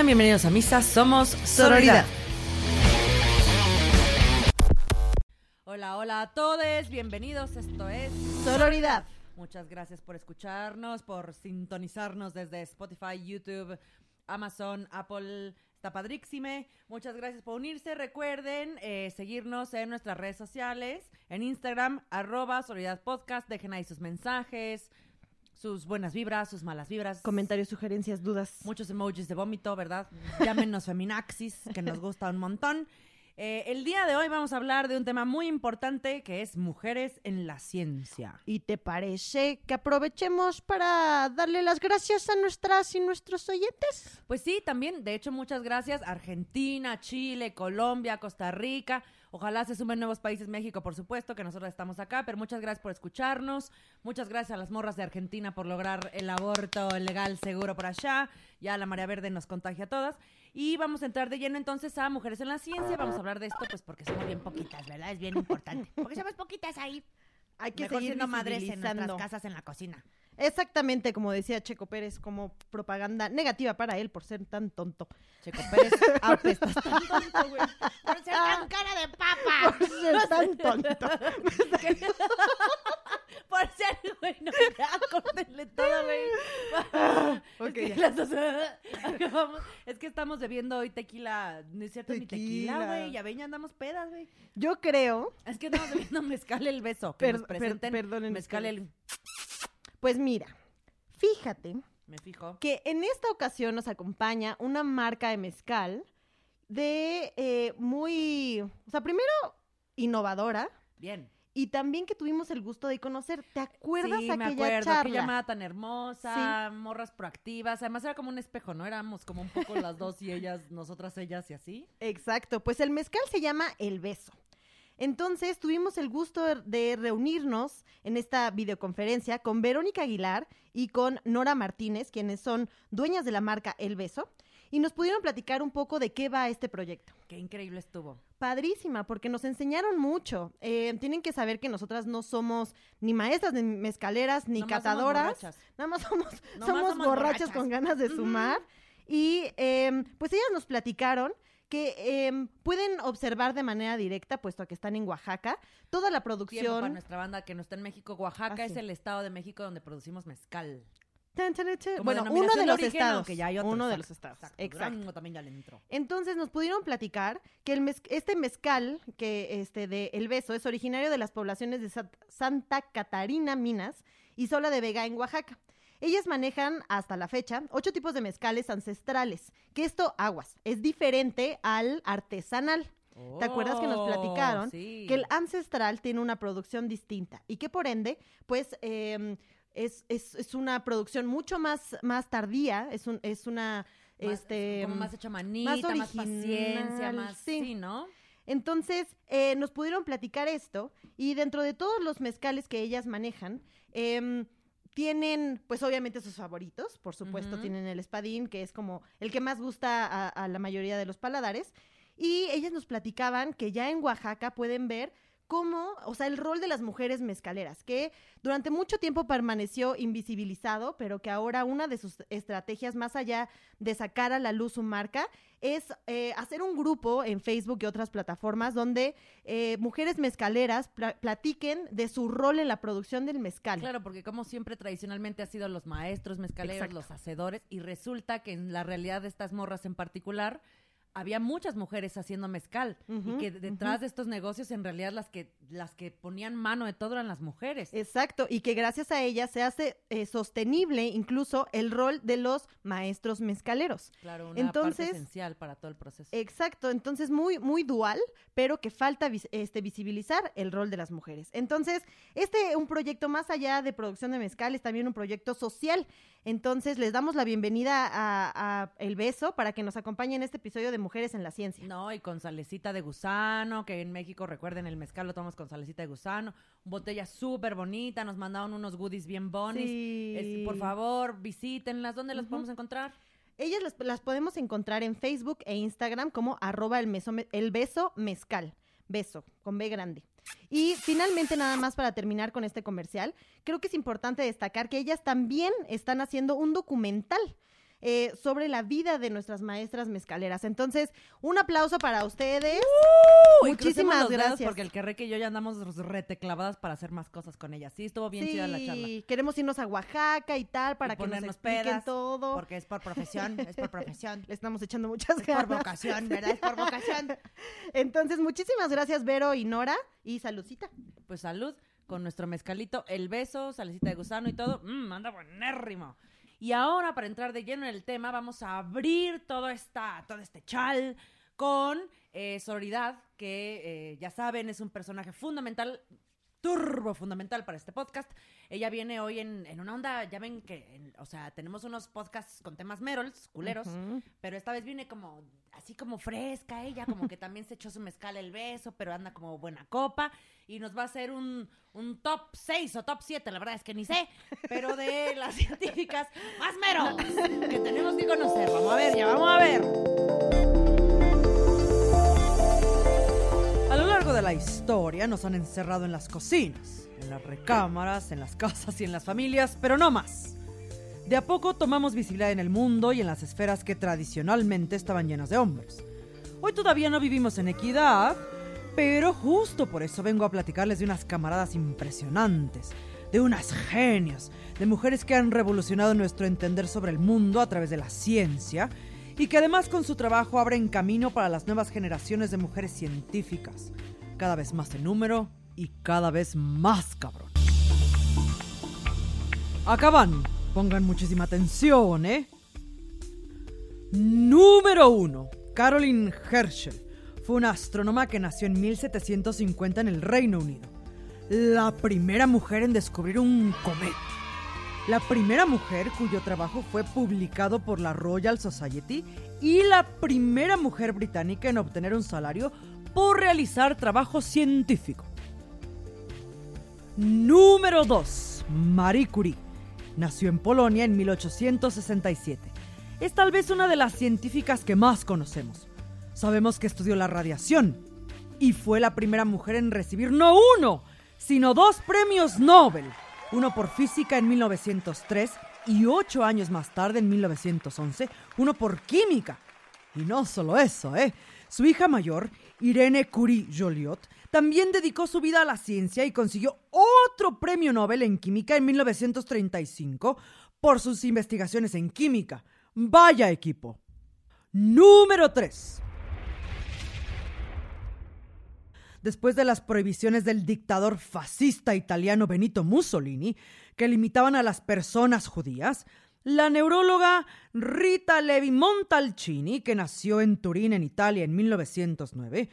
Sean bienvenidos a Misa, somos Sororidad. Hola, hola a todos, bienvenidos, esto es Sororidad. Muchas gracias por escucharnos, por sintonizarnos desde Spotify, YouTube, Amazon, Apple. Está. Muchas gracias por unirse. Recuerden eh, seguirnos en nuestras redes sociales, en Instagram, arroba Sororidad Podcast. Dejen ahí sus mensajes, sus buenas vibras, sus malas vibras. Comentarios, sugerencias, dudas. Muchos emojis de vómito, ¿verdad? Llámenos feminaxis, que nos gusta un montón. Eh, el día de hoy vamos a hablar de un tema muy importante que es mujeres en la ciencia. ¿Y te parece que aprovechemos para darle las gracias a nuestras y nuestros oyentes? Pues sí, también, de hecho, muchas gracias. Argentina, Chile, Colombia, Costa Rica. Ojalá se sumen nuevos países, México, por supuesto, que nosotros estamos acá, pero muchas gracias por escucharnos. Muchas gracias a las morras de Argentina por lograr el aborto legal seguro por allá. Ya la María Verde nos contagia a todas. Y vamos a entrar de lleno entonces a Mujeres en la Ciencia. Vamos a hablar de esto, pues porque somos bien poquitas, ¿verdad? Es bien importante. Porque somos poquitas ahí. Hay que Mejor seguir siendo madres en nuestras casas en la cocina. Exactamente, como decía Checo Pérez, como propaganda negativa para él por ser tan tonto. Checo Pérez, apestas tan tonto, güey. Por ser tan cara de papa. Por ser tan tonto. Por ser, güey, no, ya, córtenle todo, güey. Ok, es, que ya. las dos, acabamos- es que estamos bebiendo hoy tequila, no es cierto, ni tequila, Tequila. güey, ya ven, ya andamos pedas, güey. Yo creo, Es que estamos bebiendo mezcal el beso, que Per- nos per- presenten perdonen mezcal el... pues mira, fíjate Me fijo. que en esta ocasión nos acompaña una marca de mezcal de eh, muy, o sea, primero innovadora Bien. Y también que tuvimos el gusto de conocer. ¿Te acuerdas sí, aquella me acuerdo, charla? llamada tan hermosa, morras proactivas, además era como un espejo, ¿no? Éramos como un poco las dos y ellas, nosotras, ellas y así. Exacto, pues el mezcal se llama El Beso. Entonces tuvimos el gusto de reunirnos en esta videoconferencia con Verónica Aguilar y con Nora Martínez, quienes son dueñas de la marca El Beso, y nos pudieron platicar un poco de qué va este proyecto. Qué increíble estuvo. Padrísima, porque nos enseñaron mucho. Eh, tienen que saber que nosotras no somos ni maestras, ni mezcaleras, ni Nomás somos catadoras. borrachas. Nada más somos, Nomás somos, somos borrachas, borrachas. con ganas de sumar. Y em, pues ellas nos platicaron que em, pueden observar de manera directa, puesto que están en Oaxaca, toda la Tiempo para producción. nuestra banda que no está en México. Oaxaca Ah, es sí. el estado de México donde producimos mezcal. Tan, tan, tan. Como Bueno, uno de los origen, estados. aunque ya hay otro, uno de los estados. Exacto. Exacto. Durango también ya le entró. Entonces nos pudieron platicar que el mez- este mezcal que este de El Beso es originario de las poblaciones de Sa- Santa Catarina, Minas y Sola de Vega en Oaxaca. Ellas manejan hasta la fecha ocho tipos de mezcales ancestrales, que esto, aguas, es diferente al artesanal. ¿Te acuerdas que nos Oh, platicaron sí. que el ancestral tiene una producción distinta y que por ende, pues eh, es, es- es una producción mucho más, más tardía, es, un, es una... Más- este, como más hecha manita, más, paciencia, original, más sí. sí, ¿no? Entonces, eh, nos pudieron platicar esto y dentro de todos los mezcales que ellas manejan, em, tienen, pues obviamente sus favoritos, por supuesto, tienen el espadín, que es como el que más gusta a, a la mayoría de los paladares, y ellas nos platicaban que ya en Oaxaca pueden ver cómo, o sea, el rol de las mujeres mezcaleras, que durante mucho tiempo permaneció invisibilizado, pero que ahora una de sus estrategias, más allá de sacar a la luz su marca, es eh, hacer un grupo en Facebook y otras plataformas donde eh, mujeres mezcaleras pla- platiquen de su rol en la producción del mezcal. Claro, porque como siempre tradicionalmente ha sido los maestros mezcaleros, Exacto. los hacedores, y resulta que en la realidad de estas morras en particular, había muchas mujeres haciendo mezcal y que detrás de estos negocios en realidad las que las que ponían mano de todo eran las mujeres. Exacto, y que gracias a ella se hace eh, sostenible incluso el rol de los maestros mezcaleros. claro, una entonces- parte esencial para todo el proceso. Exacto, entonces muy, muy dual, pero que falta vis- este, visibilizar el rol de las mujeres. Entonces, este un proyecto más allá de producción de mezcal, es también un proyecto social. Entonces, les damos la bienvenida a, a El Beso para que nos acompañe en este episodio de Mujeres en la Ciencia. No, y con salecita de gusano, que en México, recuerden, el mezcal lo tomamos con salecita de gusano. Botella súper bonita, nos mandaron unos goodies bien bonis. Sí. Es- por favor, visítenlas. ¿Dónde las podemos encontrar? Ellas las, las podemos encontrar en Facebook e Instagram como arroba el, meso- el beso mezcal. Beso, con B grande. Y finalmente, nada más para terminar con este comercial, creo que es importante destacar que ellas también están haciendo un documental. Eh, sobre la vida de nuestras maestras mezcaleras. Entonces, un aplauso para ustedes. Crucemos Muchísimas gracias. Porque el que y yo ya andamos reteclavadas para hacer más cosas con ella. Sí, estuvo bien chida la charla. Sí, queremos irnos a Oaxaca y tal para Y que nos expliquen pedas, todo. Porque es por profesión, es por profesión. Le estamos echando muchas Es por ganas. vocación, ¿verdad? Es por vocación. Entonces, muchísimas gracias, Vero y Nora. Y saludcita. Pues salud con nuestro mezcalito, el beso, salecita de gusano y todo. Mmm, anda buenérrimo. Y ahora, para entrar de lleno en el tema, vamos a abrir todo, esta, todo este chal con eh, Sororidad, que eh, ya saben, es un personaje fundamental, turbo fundamental para este podcast. Ella viene hoy en, en una onda, ya ven que, en- o sea, tenemos unos podcasts con temas merols, culeros, pero esta vez viene como así como fresca ella, como que también se echó su mezcal el beso, pero anda como buena copa y nos va a hacer un, un top 6 o top 7, la verdad es que ni sé, pero de las científicas más meros que tenemos que conocer. Vamos a ver, ya vamos a ver. De la historia nos han encerrado en las cocinas, en las recámaras, en las casas y en las familias, pero no más. De a poco tomamos visibilidad en el mundo y en las esferas que tradicionalmente estaban llenas de hombres. Hoy todavía no vivimos en equidad, pero justo por eso vengo a platicarles de unas camaradas impresionantes, de unas genios, de mujeres que han revolucionado nuestro entender sobre el mundo a través de la ciencia y que además con su trabajo abren camino para las nuevas generaciones de mujeres científicas, cada vez más en número y cada vez más cabrón. Acaban. Pongan muchísima atención, ¿eh? Número 1. Caroline Herschel. Fue una astrónoma que nació en 1750 en el Reino Unido. La primera mujer en descubrir un cometa. La primera mujer cuyo trabajo fue publicado por la Royal Society y la primera mujer británica en obtener un salario por realizar trabajo científico. Número 2. Marie Curie. Nació en Polonia en 1867. Es tal vez una de las científicas que más conocemos. Sabemos que estudió la radiación y fue la primera mujer en recibir no uno, sino dos premios Nobel. Uno por física en 1903 y ocho años más tarde, en 1911, uno por química. Y no solo eso, ¿eh? Su hija mayor, Irene Curie Joliot, también dedicó su vida a la ciencia y consiguió otro premio Nobel en química en 1935 por sus investigaciones en química. Vaya equipo. Número 3. Después de las prohibiciones del dictador fascista italiano Benito Mussolini, que limitaban a las personas judías, la neuróloga Rita Levi Montalcini, que nació en Turín, en Italia, en 1909,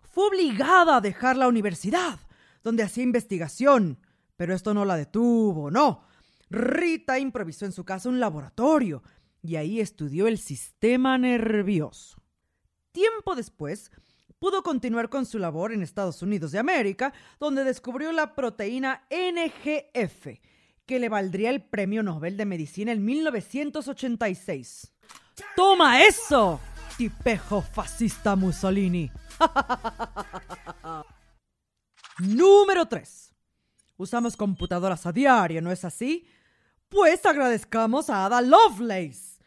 fue obligada a dejar la universidad, donde hacía investigación. Pero esto no la detuvo, no. Rita improvisó en su casa un laboratorio y ahí estudió el sistema nervioso. Tiempo después, pudo continuar con su labor en Estados Unidos de América, donde descubrió la proteína NGF, que le valdría el Premio Nobel de Medicina en 1986. ¡Toma eso! Tipejo fascista Mussolini. Número 3. Usamos computadoras a diario, ¿no es así? Pues agradezcamos a Ada Lovelace.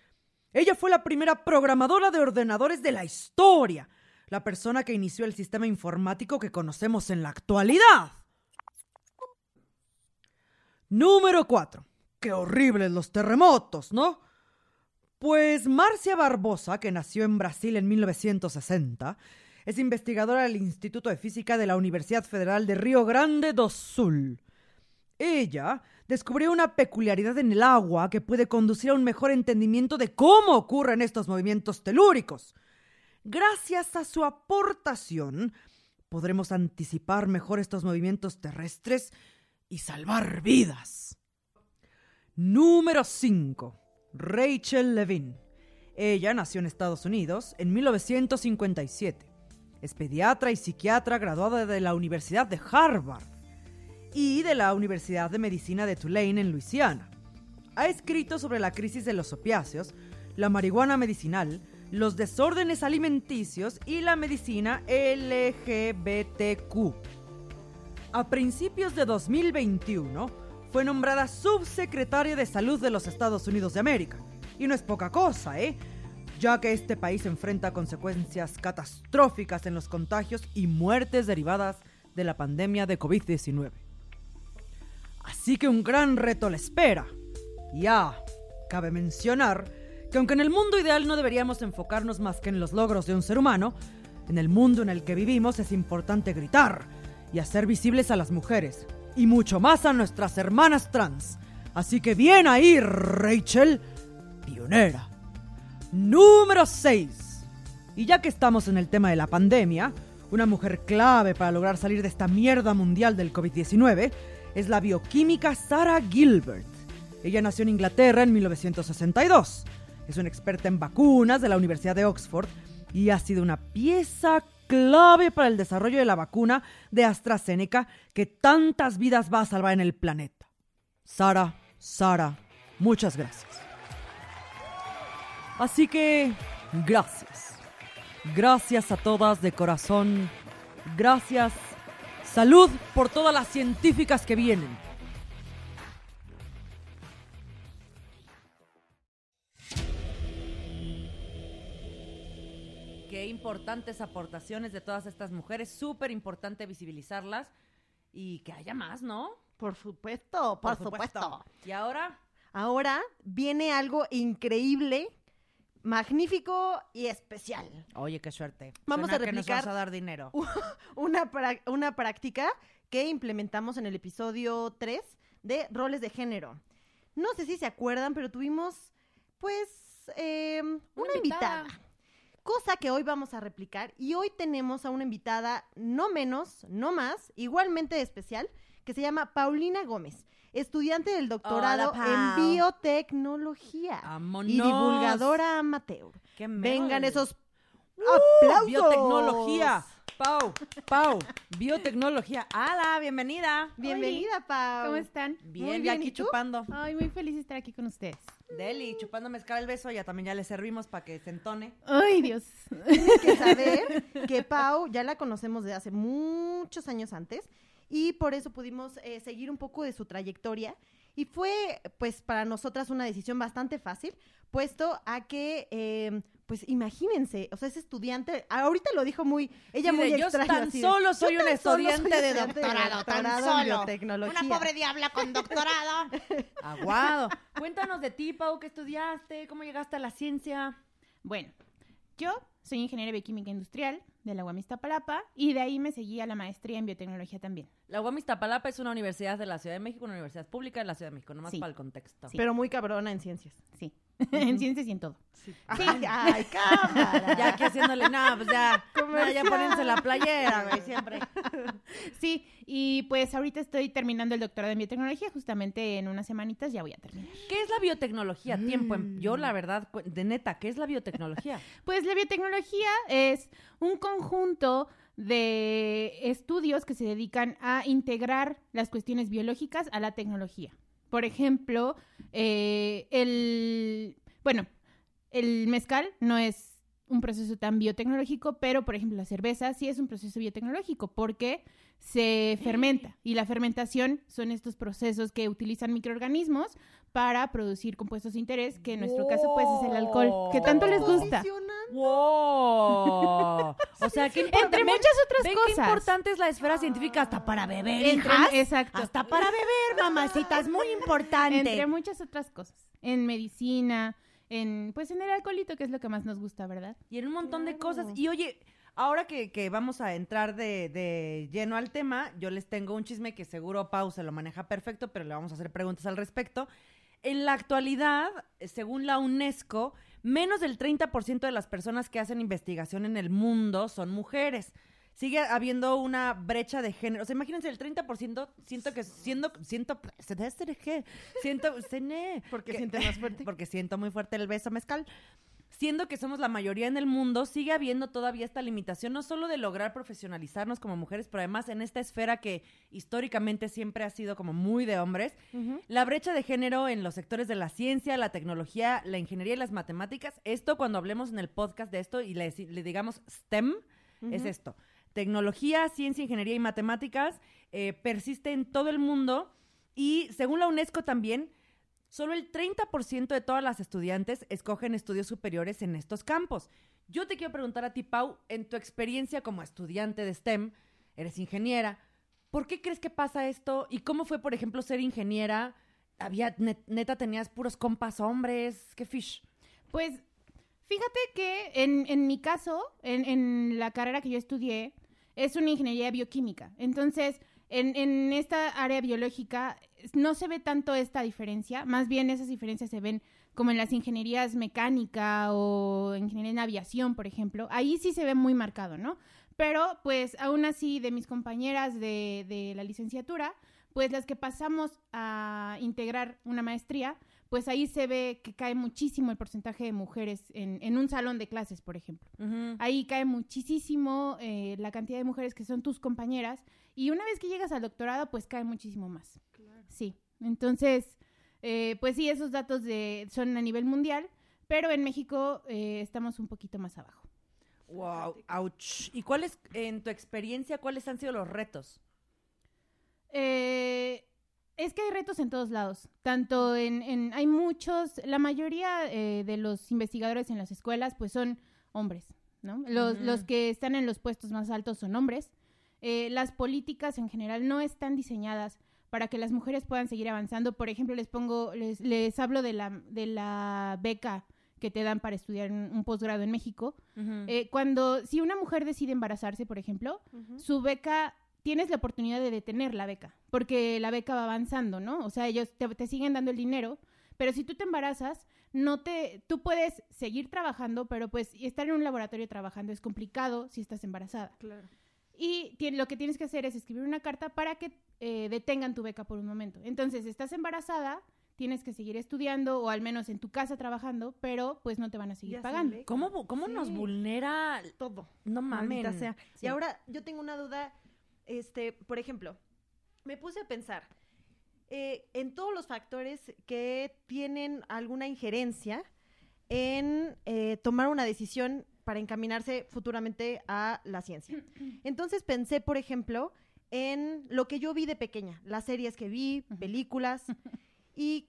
Ella fue la primera programadora de ordenadores de la historia, la persona que inició el sistema informático que conocemos en la actualidad. Número 4. Qué horribles los terremotos, ¿no? Pues Marcia Barbosa, que nació en Brasil en 1960, es investigadora del Instituto de Física de la Universidad Federal de Río Grande do Sul. Ella descubrió una peculiaridad en el agua que puede conducir a un mejor entendimiento de cómo ocurren estos movimientos telúricos. Gracias a su aportación, podremos anticipar mejor estos movimientos terrestres y salvar vidas. Número 5. Rachel Levine. Ella nació en Estados Unidos en 1957. Es pediatra y psiquiatra graduada de la Universidad de Harvard y de la Universidad de Medicina de Tulane en Luisiana. Ha escrito sobre la crisis de los opiáceos, la marihuana medicinal, los desórdenes alimenticios y la medicina LGBTQ. A principios de 2021 fue nombrada subsecretaria de Salud de los Estados Unidos de América Y no es poca cosa, ¿eh? Ya que este país enfrenta consecuencias catastróficas en los contagios y muertes derivadas de la pandemia de COVID-19. Así que un gran reto le espera. Ya, cabe mencionar que aunque en el mundo ideal no deberíamos enfocarnos más que en los logros de un ser humano, en el mundo en el que vivimos es importante gritar y hacer visibles a las mujeres, y mucho más a nuestras hermanas trans. Así que bien ahí, Rachel, pionera. Número 6. Y ya que estamos en el tema de la pandemia, una mujer clave para lograr salir de esta mierda mundial del COVID-19 es la bioquímica Sarah Gilbert. Ella nació en Inglaterra en 1962. Es una experta en vacunas de la Universidad de Oxford y ha sido una pieza clave para el desarrollo de la vacuna de AstraZeneca que tantas vidas va a salvar en el planeta. Sara, Sara, muchas gracias. Así que, gracias. Gracias a todas de corazón. Gracias. Salud por todas las científicas que vienen. Qué importantes aportaciones de todas estas mujeres. Súper importante visibilizarlas y que haya más, ¿no? Por supuesto, por, supuesto. Y ahora, Ahora viene algo increíble, magnífico y especial. oye, qué suerte. Vamos Suena a que nos replicar- vas a dar dinero. Una, una práctica que implementamos en el episodio 3 de roles de género. No sé si se acuerdan, pero tuvimos, pues, eh, una, invitada. invitada. Cosa que hoy vamos a replicar. Y hoy tenemos a una invitada, no menos, no más, igualmente especial, que se llama Paulina Gómez, estudiante del doctorado en biotecnología Vámonos. y divulgadora amateur. Qué Vengan esos ¡Uh! aplausos. Biotecnología. Pau, Pau, biotecnología. ¡Hala! Bienvenida. Bienvenida, Pau. ¿Cómo están? Bien, Muy bien, aquí ¿y tú? chupando. Ay, muy feliz de estar aquí con ustedes. Deli, chupando mezcal el beso, ya también ya le servimos para que se entone. Ay, Dios. Tienes que saber que Pau ya la conocemos de hace muchos años antes y por eso pudimos eh, seguir un poco de su trayectoria y fue pues para nosotras una decisión bastante fácil puesto a que eh, pues imagínense, o sea, es estudiante, ahorita lo dijo muy, ella Sí, muy de, yo extraño. tan así de, solo "Yo soy tan una solo soy estudiante de estudiante doctorado, tan doctorado en solo. biotecnología". Una pobre diabla con doctorado. Aguado. Cuéntanos de ti, Pau, ¿qué estudiaste? ¿Cómo llegaste a la ciencia? Bueno, yo soy ingeniera bioquímica industrial de la UAM Iztapalapa y de ahí me seguí a la maestría en biotecnología también. La UAM Iztapalapa es una universidad de la Ciudad de México, una universidad pública de la Ciudad de México, nomás Sí. para el contexto. Sí. Pero muy cabrona en ciencias. Sí, en ciencias y en todo. Ay, ay, cámara. Ya aquí haciéndole, nada, pues ya, no, ya pónense la playera, güey, siempre. Sí, y pues ahorita estoy terminando el doctorado en biotecnología, justamente en unas semanitas ya voy a terminar. ¿Qué es la biotecnología? Tiempo, en- Mm. yo la verdad, de neta, ¿qué es la biotecnología? Pues la biotecnología es un conjunto de estudios que se dedican a integrar las cuestiones biológicas a la tecnología. Por ejemplo, eh, el, bueno, el mezcal no es un proceso tan biotecnológico, pero por ejemplo la cerveza sí es un proceso biotecnológico porque se fermenta y la fermentación son estos procesos que utilizan microorganismos para producir compuestos de interés, que en nuestro caso pues es el alcohol, que tanto les gusta. ¡Wow! O sea, qué importante. Entre muchas otras ven cosas. qué importante es la esfera científica hasta para beber, Entre- hijas. exacto. Hasta para beber, mamacitas, muy importante. Entre muchas otras cosas. En medicina, en pues en el alcoholito, que es lo que más nos gusta, ¿verdad? Y en un montón de cosas. Y oye, ahora que, que vamos a entrar de, de lleno al tema, yo les tengo un chisme que seguro Pau se lo maneja perfecto, pero le vamos a hacer preguntas al respecto. En la actualidad, según la UNESCO, menos del 30% de las personas que hacen investigación en el mundo son mujeres. Sigue habiendo una brecha de género. O sea, imagínense, el 30% siento que siendo, siento, siento, se ne- Porque que- siente más fuerte. porque siento muy fuerte el beso mezcal. Siendo que somos la mayoría en el mundo, sigue habiendo todavía esta limitación, no solo de lograr profesionalizarnos como mujeres, pero además en esta esfera que históricamente siempre ha sido como muy de hombres, la brecha de género en los sectores de la ciencia, la tecnología, la ingeniería y las matemáticas, esto cuando hablemos en el podcast de esto y le, digamos STEM, es esto. Tecnología, ciencia, ingeniería y matemáticas eh, persiste en todo el mundo y según la UNESCO también, Solo el 30% de todas las estudiantes escogen estudios superiores en estos campos. Yo te quiero preguntar a ti, Pau, en tu experiencia como estudiante de STEM, eres ingeniera, ¿por qué crees que pasa esto? ¿Y cómo fue, por ejemplo, ser ingeniera? Había, net- neta, tenías puros compas hombres, qué fish. Pues fíjate que en, en mi caso, en la carrera que yo estudié, es una ingeniería bioquímica. Entonces, en, en esta área biológica no se ve tanto esta diferencia, más bien esas diferencias se ven como en las ingenierías mecánica o ingeniería en aviación, por ejemplo. Ahí sí se ve muy marcado, ¿no? Pero, pues, aún así, de mis compañeras de, de la licenciatura, pues las que pasamos a integrar una maestría, pues ahí se ve que cae muchísimo el porcentaje de mujeres en, en un salón de clases, por ejemplo. Ahí cae muchísimo eh, la cantidad de mujeres que son tus compañeras y una vez que llegas al doctorado, pues cae muchísimo más. Sí, entonces, eh, pues sí, esos datos de, son a nivel mundial, pero en México eh, estamos un poquito más abajo. Wow, ouch. ¿Y cuáles, en tu experiencia, cuáles han sido los retos? Eh, es que hay retos en todos lados. Tanto en, en- hay muchos, la mayoría eh, de los investigadores en las escuelas, pues son hombres, ¿no? Los, los que están en los puestos más altos son hombres. Eh, las políticas en general no están diseñadas para que las mujeres puedan seguir avanzando. Por ejemplo, les pongo, les, les hablo de la, de la beca que te dan para estudiar un, un posgrado en México. Eh, cuando, si una mujer decide embarazarse, por ejemplo, su beca, tienes la oportunidad de detener la beca, porque la beca va avanzando, ¿no? O sea, ellos te, te siguen dando el dinero, pero si tú te embarazas, no te, tú puedes seguir trabajando, pero pues estar en un laboratorio trabajando es complicado si estás embarazada. Claro. Y lo que tienes que hacer es escribir una carta para que eh, detengan tu beca por un momento. Entonces, estás embarazada, tienes que seguir estudiando o al menos en tu casa trabajando, pero pues no te van a seguir Ya pagando. ¿Cómo, nos vulnera? Todo. No mames. Sí. Y ahora yo tengo una duda, este, por ejemplo, me puse a pensar eh, en todos los factores que tienen alguna injerencia en eh, tomar una decisión para encaminarse futuramente a la ciencia. Entonces pensé, por ejemplo, en lo que yo vi de pequeña, las series que vi, películas, y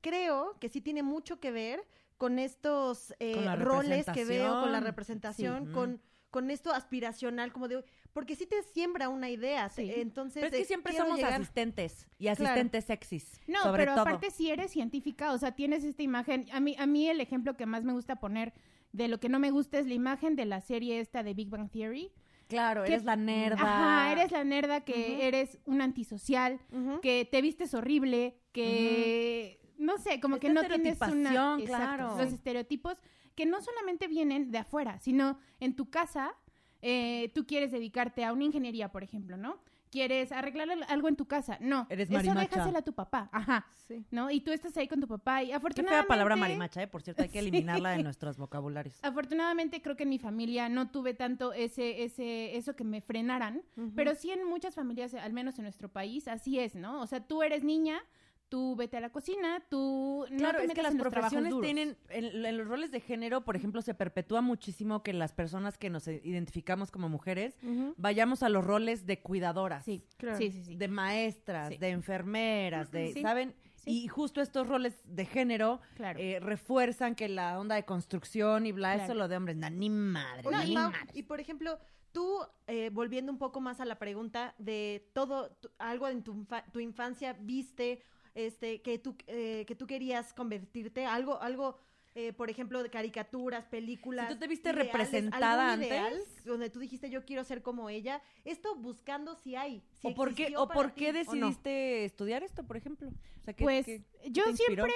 creo que sí tiene mucho que ver con estos eh, Con roles que veo, con la representación. representación, Sí. con, con esto aspiracional, como de, porque sí te siembra una idea, te- Sí. entonces... Pero es que eh, siempre somos llegar- asistentes y Claro. asistentes sexys. No, sobre pero todo. aparte si eres científica, o sea, tienes esta imagen. A mí, a mí el ejemplo que más me gusta poner de lo que no me gusta es la imagen de la serie esta de Big Bang Theory. Claro, ¿Qué- eres la nerda. Ajá, eres la nerda que eres un antisocial, que te vistes horrible, que no sé, como que no tienes una Exacto, claro. los estereotipos que no solamente vienen de afuera, sino en tu casa eh, tú quieres dedicarte a una ingeniería, por ejemplo, ¿no? Quieres arreglar al- algo en tu casa, no, Eres eso marimacha. déjaselo a tu papá, ajá, Sí. ¿no? Y tú estás ahí con tu papá y Qué afortunadamente fea palabra marimacha, ¿eh? Por cierto, hay que eliminarla de nuestros vocabularios. Afortunadamente creo que en mi familia no tuve tanto ese, ese, eso que me frenaran, pero sí en muchas familias, al menos en nuestro país, así es, ¿no? O sea, tú eres niña, tú vete a la cocina, tú no Claro, te es que metas las en los profesiones duros. tienen, en, en los roles de género, por ejemplo, se perpetúa muchísimo que las personas que nos identificamos como mujeres vayamos a los roles de cuidadoras, Sí, Claro. sí, sí, sí. de maestras, Sí. de enfermeras, de, Sí. ¿saben? Sí. Y justo estos roles de género Claro. eh, refuerzan que la onda de construcción y bla, eso lo de hombres, na, ni madre, ni Mau, madre. y por ejemplo, tú, eh, volviendo un poco más a la pregunta de todo, tu- algo en tu, infa- tu infancia viste, este, que tú, eh, que tú querías convertirte, algo, algo, eh, por ejemplo, de caricaturas, películas. Si tú te viste ideales, representada ideal antes. donde tú dijiste yo quiero ser como ella, esto buscando si hay. si ¿O por qué, o por qué decidiste estudiar esto, por ejemplo? O sea, ¿qué- Pues qué- qué yo siempre,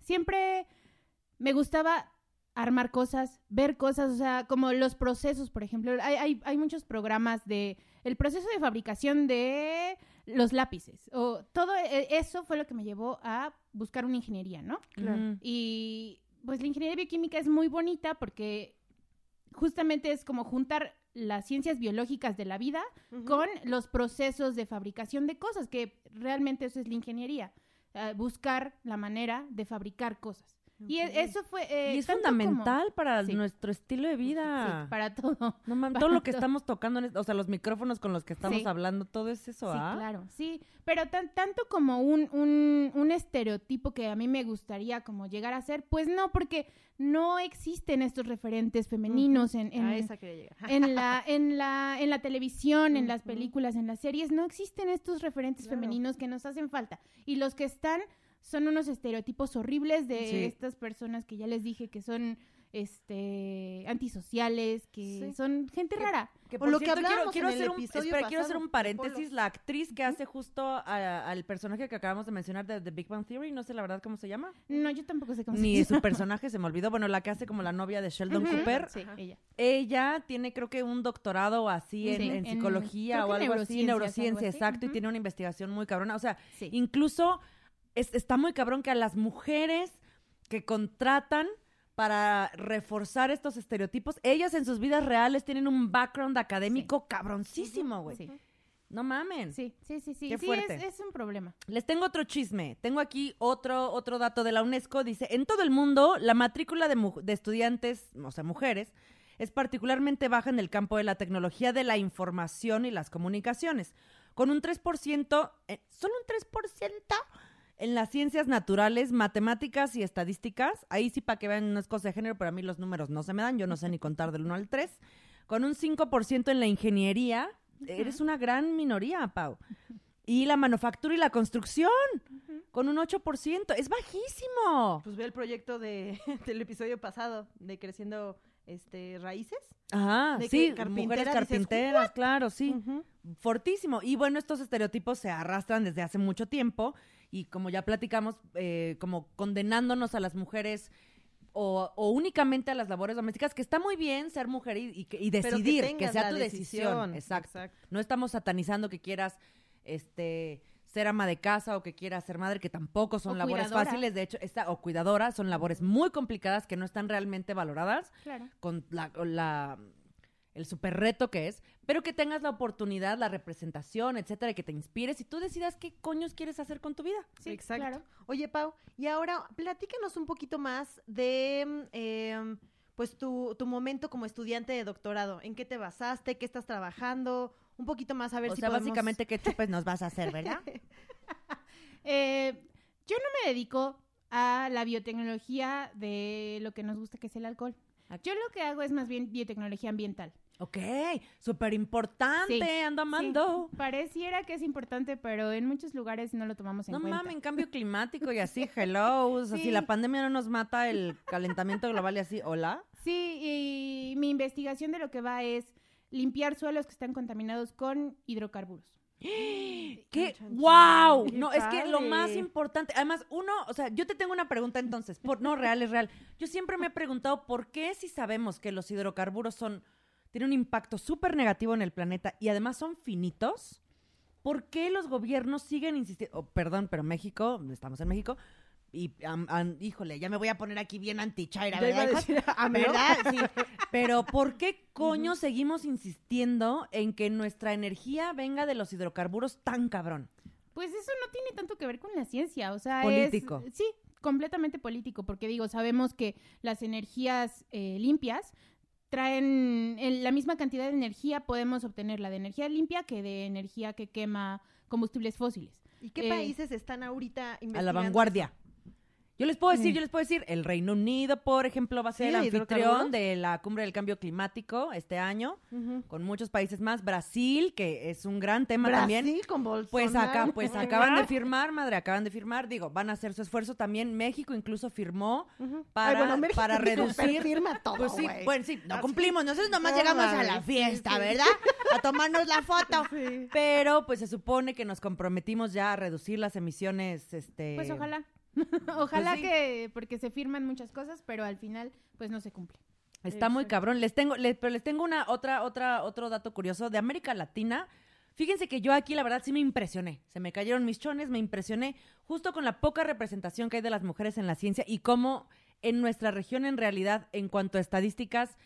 siempre me gustaba armar cosas, ver cosas, o sea, como los procesos, por ejemplo. Hay, hay, hay muchos programas de el proceso de fabricación de los lápices. O todo e- eso fue lo que me llevó a buscar una ingeniería, ¿no? Claro. Y pues la ingeniería bioquímica es muy bonita porque justamente es como juntar las ciencias biológicas de la vida con los procesos de fabricación de cosas, que realmente eso es la ingeniería, eh, buscar la manera de fabricar cosas. Y eso fue... eh, y es como- fundamental para Sí. nuestro estilo de vida. Sí, para todo. No mames, todo lo que estamos tocando, en o sea, los micrófonos con los que estamos Sí. hablando, todo es eso, Sí, ¿ah? claro, sí, pero tan, tanto como un, un, un estereotipo que a mí me gustaría como llegar a ser, pues no, porque no existen estos referentes femeninos en, en, A esa en la, en la, en la televisión, en las películas, en las series, no existen estos referentes Claro. femeninos que nos hacen falta. Y los que están son unos estereotipos horribles de Sí. estas personas que ya les dije que son este antisociales, que Sí. son gente Que- rara. Que O por lo que cierto, quiero, quiero en el hacer un, espera, quiero hacer un paréntesis. La actriz que hace justo a- al personaje que acabamos de mencionar de The Big Bang Theory, no sé la verdad cómo se llama. No, yo tampoco sé cómo Ni se su llama. personaje se me olvidó. Bueno, la que hace como la novia de Sheldon Cooper. Sí, ella. Ella tiene creo que un doctorado así en, Sí, en en- psicología o algo así, neurociencia, exacto, y tiene una investigación muy cabrona. O sea, Sí. incluso es- está muy cabrón que a las mujeres que contratan para reforzar estos estereotipos, ellas en sus vidas reales tienen un background académico cabroncísimo, güey. Sí. No mamen. Sí, sí, sí, sí. Qué Sí, fuerte. es, es un problema. Les tengo otro chisme. Tengo aquí otro, otro dato de la UNESCO. Dice, en todo el mundo, la matrícula de estudiantes, o sea, mujeres, es particularmente baja en el campo de la tecnología de la información y las comunicaciones, con un 3%, eh, solo un 3% en las ciencias naturales, matemáticas y estadísticas. Ahí sí, para que vean, no es cosa de género, pero a mí los números no se me dan, yo no sé ni contar del 1 al 3. Con un 5% en la ingeniería, eres una gran minoría, Pau. Y la manufactura y la construcción, con un 8%. Es bajísimo. Pues ve el proyecto de, del episodio pasado de Creciendo este, Raíces. Ajá, De sí, carpintera, mujeres dices, carpinteras, claro, sí. Fortísimo. Y bueno, estos estereotipos se arrastran desde hace mucho tiempo y como ya platicamos, eh, como condenándonos a las mujeres o, o únicamente a las labores domésticas, que está muy bien ser mujer y, y que decidir, que, sea tu decisión. decisión, Exacto. exacto. No estamos satanizando que quieras este ser ama de casa o que quieras ser madre, que tampoco son O labores cuidadora. fáciles, de hecho, esta, o cuidadora, son labores muy complicadas que no están realmente valoradas Claro. con la, con la- el super reto que es, pero que tengas la oportunidad, la representación, etcétera, y que te inspires y tú decidas qué coños quieres hacer con tu vida. Sí, Exacto. claro. Oye, Pau, y ahora platícanos un poquito más de em, pues tu, tu momento como estudiante de doctorado. ¿En qué te basaste? ¿Qué estás trabajando? Un poquito más a ver o si sea, podemos- básicamente qué chupes nos vas a hacer, ¿verdad? Eh, yo no me dedico a la biotecnología de lo que nos gusta, que es el alcohol. Yo lo que hago es más bien biotecnología ambiental. Ok, súper importante, Sí, ando amando. Sí, pareciera que es importante, pero en muchos lugares no lo tomamos en No cuenta. mames, en cambio climático y así, hello. O sea, si la pandemia no nos mata, el calentamiento global y así, hola. Sí, y mi investigación de lo que va es limpiar suelos que están contaminados con hidrocarburos. ¡Qué wow! No, es que lo más importante, además, uno, o sea, yo te tengo una pregunta entonces, por, no, real, es real. Yo siempre me he preguntado por qué si sabemos que los hidrocarburos son, tienen un impacto súper negativo en el planeta y además son finitos, ¿por qué los gobiernos siguen insistiendo? oh, perdón, pero México, estamos en México, y, híjole, ya me voy a poner aquí bien antichaira, ¿verdad? decir, ¿AMLO? ¿Verdad? Sí. Pero ¿por qué coño seguimos insistiendo en que nuestra energía venga de los hidrocarburos tan cabrón? Pues eso no tiene tanto que ver con la ciencia, o sea, Político. es sí, completamente político, porque digo, sabemos que las energías eh, limpias traen el- la misma cantidad de energía, podemos obtenerla de energía limpia que de energía que quema combustibles fósiles. ¿Y qué Eh, países están ahorita A la vanguardia. Yo les puedo decir, Mm. yo les puedo decir, el Reino Unido, por ejemplo, va a ser Sí, anfitrión hidrocarburos. de la cumbre del cambio climático este año, Ujú. con muchos países más. Brasil, que es un gran tema también. Brasil con Bolsonaro. Pues acá, pues acaban de firmar, madre, acaban de firmar, digo, van a hacer su esfuerzo también. México incluso firmó Ujú. para, Ay, bueno, México para reducir. firma todo, Pues sí, güey. bueno, sí, no Así. cumplimos, nosotros nomás No llegamos a mames, la sí, fiesta, sí. ¿verdad? A tomarnos la foto. Sí. Pero pues se supone que nos comprometimos ya a reducir las emisiones, este... Pues ojalá. ojalá sí. que, porque se firman muchas cosas, pero al final, pues no se cumple. Está muy cabrón. Les tengo, les- pero les tengo una otra, otra, otro dato curioso de América Latina. Fíjense que yo aquí la verdad sí me impresioné. Se me cayeron mis chones, me impresioné justo con la poca representación que hay de las mujeres en la ciencia y cómo en nuestra región en realidad, en cuanto a estadísticas,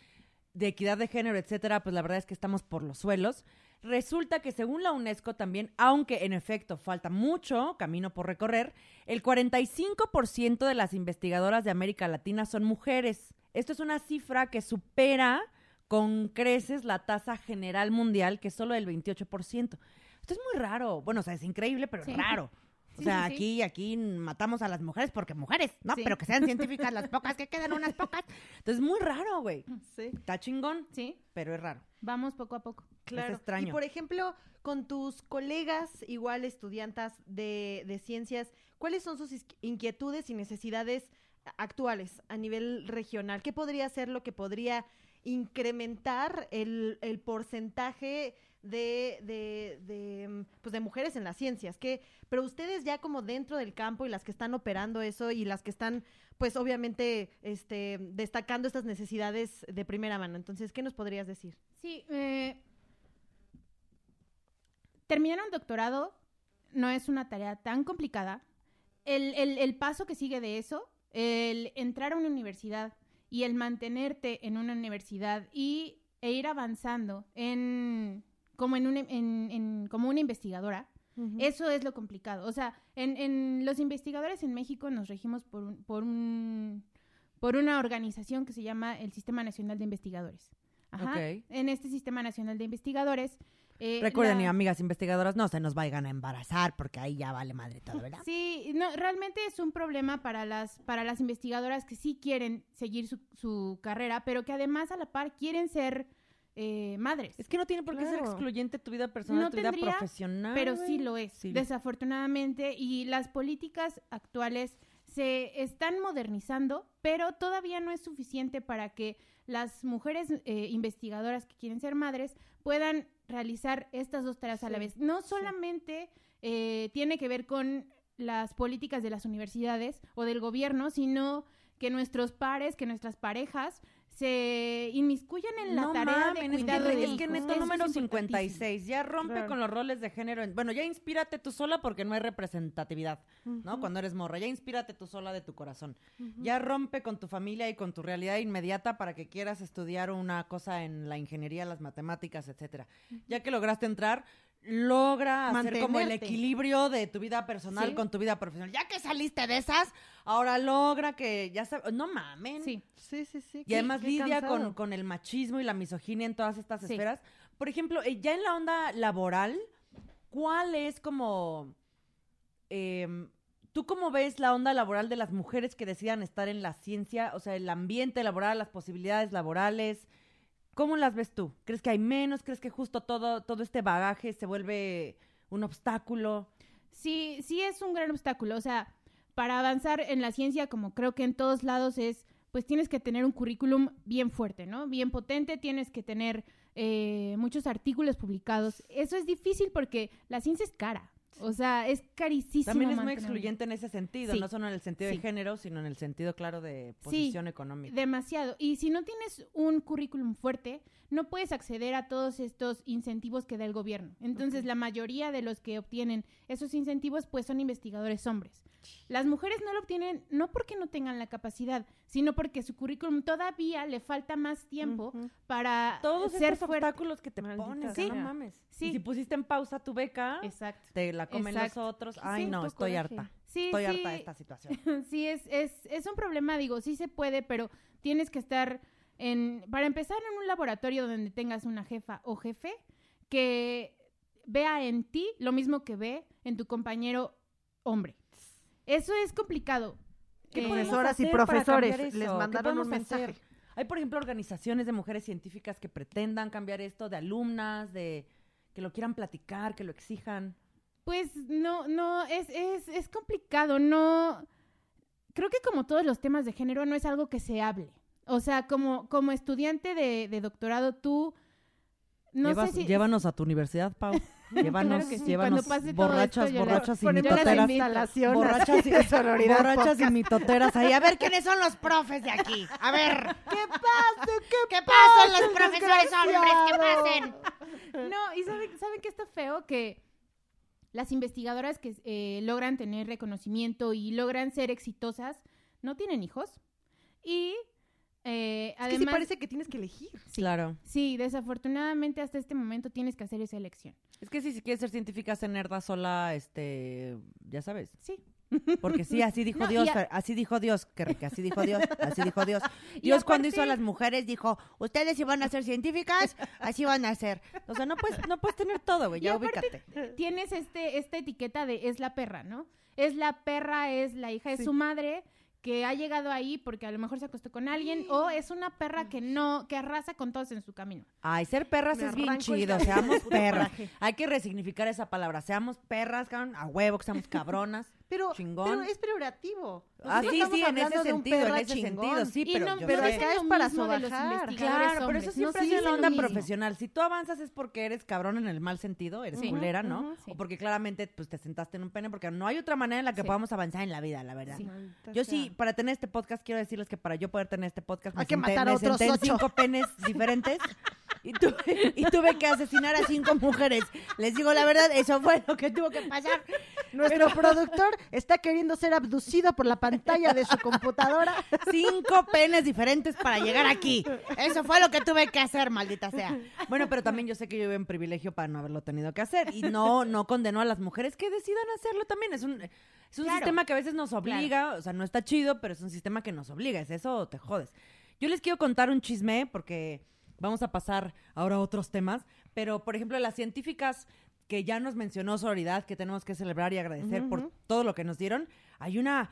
de equidad de género, etcétera, pues la verdad es que estamos por los suelos. Resulta que según la UNESCO también, aunque en efecto falta mucho camino por recorrer, el 45% de las investigadoras de América Latina son mujeres. Esto es una cifra que supera con creces la tasa general mundial, que es solo del 28%. Esto es muy raro. Bueno, o sea, es increíble, pero Sí. es raro. O Sí, sea, sí, sí. aquí, aquí matamos a las mujeres porque mujeres, ¿no? Sí. Pero que sean científicas las pocas que quedan, unas pocas. Entonces, muy raro, güey. Sí. Está chingón, Sí, pero es raro. vamos poco a poco. Claro. extraño. Y por ejemplo, con tus colegas, igual estudiantas de, de ciencias, ¿cuáles son sus inquietudes y necesidades actuales a nivel regional? ¿Qué podría ser lo que podría incrementar el, el porcentaje de, de, de, mm, pues de mujeres en las ciencias? ¿Qué, pero ustedes ya como dentro del campo y las que están operando eso y las que están, pues obviamente, este, destacando estas necesidades de primera mano. Entonces, ¿qué nos podrías decir? Sí, eh, terminar un doctorado no es una tarea tan complicada. El, el- el paso que sigue de eso, el entrar a una universidad y el mantenerte en una universidad y, e ir avanzando en, como, en una, en- en- como una investigadora, eso es lo complicado. O sea, en, en los investigadores en México nos regimos por, un, por, un, por una organización que se llama el Sistema Nacional de Investigadores. Ajá. Ok. En este Sistema Nacional de Investigadores. eh, Recuerden, la- amigas investigadoras, no se nos vayan a embarazar porque ahí ya vale madre todo, ¿verdad? Sí, no, realmente es un problema para las, para las investigadoras que sí quieren seguir su, su carrera, pero que además a la par quieren ser eh, madres. Es que no tiene por qué ser excluyente tu vida personal, No tu vida profesional. pero sí lo es, Sí. desafortunadamente, y las políticas actuales se están modernizando, pero todavía no es suficiente para que las mujeres eh, investigadoras que quieren ser madres puedan realizar estas dos tareas a la vez. No solamente eh, tiene que ver con las políticas de las universidades o del gobierno, sino que nuestros pares, que nuestras parejas se inmiscuyan en la no tarea mamen, de es que, cuidado de es que neto Eso es número importantísimo. 56, ya rompe con los roles de género. en- bueno, ya inspírate tú sola porque no hay representatividad, ¿no? Cuando eres morra, ya inspírate tú sola de tu corazón. Ya rompe con tu familia y con tu realidad inmediata para que quieras estudiar una cosa en la ingeniería, las matemáticas, etcétera. Ya que lograste entrar, logra hacer como el equilibrio de tu vida personal Sí. con tu vida profesional. Ya que saliste de esas, ahora logra que ya sabes, no mamen. Sí. Sí, sí, sí. Y además qué lidia con, con el machismo y la misoginia en todas estas Sí. esferas. Por ejemplo, eh, ya en la onda laboral, ¿cuál es como... em, ¿Tú cómo ves la onda laboral de las mujeres que decidan estar en la ciencia? O sea, el ambiente laboral, las posibilidades laborales. ¿Cómo las ves tú? ¿Crees que hay menos? ¿Crees que justo todo, todo este bagaje se vuelve un obstáculo? Sí, sí es un gran obstáculo. O sea, para avanzar en la ciencia, como creo que en todos lados es, pues tienes que tener un currículum bien fuerte, ¿no? Bien potente, tienes que tener eh, muchos artículos publicados. Eso es difícil porque la ciencia es cara. O sea, es carísimo. También es muy excluyente en ese sentido, Sí. no solo en el sentido de género, sino en el sentido, claro, de posición económica. Demasiado. Y si no tienes un currículum fuerte, no puedes acceder a todos estos incentivos que da el gobierno. Entonces, la mayoría de los que obtienen esos incentivos, pues son investigadores hombres. Las mujeres no lo obtienen no porque no tengan la capacidad, sino porque su currículum todavía le falta más tiempo para Todos ser estos fuerte. obstáculos que te Maldita pones, sea. no mames. Sí. Y si pusiste en pausa tu beca, Exacto. te la comen Exacto. los otros. Ay, Sí, no, estoy coraje. harta. Sí, Estoy sí. harta de esta situación. Sí, es, es, es un problema, digo, sí se puede, pero tienes que estar en, para empezar en un laboratorio donde tengas una jefa o jefe que vea en ti lo mismo que ve en tu compañero hombre. Eso es complicado. ¿Qué Eh, Profesoras y profesores les ¿Qué mandaron un hacer? mensaje. Hay, por ejemplo, organizaciones de mujeres científicas que pretendan cambiar esto, de alumnas, de que lo quieran platicar, que lo exijan. Pues no, no, es, es, es complicado, no... Creo que como todos los temas de género no es algo que se hable. O sea, como, como estudiante de, de doctorado, tú... No Llevas- sé si... Llévanos a tu universidad, Pau. Llévanos, Claro sí, llévanos borrachas, esto, la- borrachas y mitoteras. Borrachas y, borrachas y mitoteras ahí. A ver, ¿quién ¿Quiénes son los profes de aquí? A ver, ¿Qué pasa? ¿Qué, ¿qué pasan los pasa, profesores hombres? ¿Qué pasen? No, y saben, ¿saben qué está feo? Que las investigadoras que eh, logran tener reconocimiento y logran ser exitosas no tienen hijos. Y Eh, Es que sí parece que tienes que elegir. Claro. sí, desafortunadamente hasta este momento tienes que hacer esa elección. Es que si, si quieres ser científica, ser nerda sola, este, ya sabes. Sí. Porque sí, así dijo No, Dios, a- así dijo Dios, que rica, así dijo Dios, así dijo Dios. Y Dios cuando aparte- hizo a las mujeres dijo, ustedes si van a ser científicas, así van a ser. O sea, no puedes, no puedes tener todo, güey, ya ubícate. Tienes este, esta etiqueta de es la perra, ¿no? Es la perra, es la hija de Sí. su madre que ha llegado ahí porque a lo mejor se acostó con alguien o es una perra que no, que arrasa con todos en su camino. Ay, ser perras Me es bien chido, seamos perras. Hay que resignificar esa palabra, seamos perras, cabrón, a huevo, que seamos cabronas. Pero, Chingón. pero es peorativo. Ah, sí, sí, en ese sentido, en ese chingón. sentido, sí, pero no, yo pero acá es para sobajar. Claro, pero eso siempre No, es sí en la onda mismo. profesional. Si tú avanzas es porque eres cabrón en el mal sentido, eres Sí. culera, ¿no? Sí. O porque claramente pues te sentaste en un pene, porque no hay otra manera en la que Sí. podamos avanzar en la vida, la verdad. Yo sí, para tener este podcast, quiero decirles que para yo poder tener este podcast, Hay me que senté, matar a me otros senté en ocho. cinco penes diferentes y tuve, y tuve que asesinar a cinco mujeres. Les digo la verdad, eso fue lo que tuvo que pasar. Nuestro productor está queriendo ser abducido por la pantalla de su computadora. Cinco penes diferentes para llegar aquí. Eso fue lo que tuve que hacer, maldita sea. Bueno, pero también yo sé que yo vivo en privilegio para no haberlo tenido que hacer. Y no, no condeno a las mujeres que decidan hacerlo también. Es un, es un Claro. sistema que a veces nos obliga, o sea, no está chido, pero es un sistema que nos obliga. Es eso o te jodes. Yo les quiero contar un chisme porque vamos a pasar ahora a otros temas. Pero, por ejemplo, las científicas que ya nos mencionó Sororidad, que tenemos que celebrar y agradecer por todo lo que nos dieron, hay una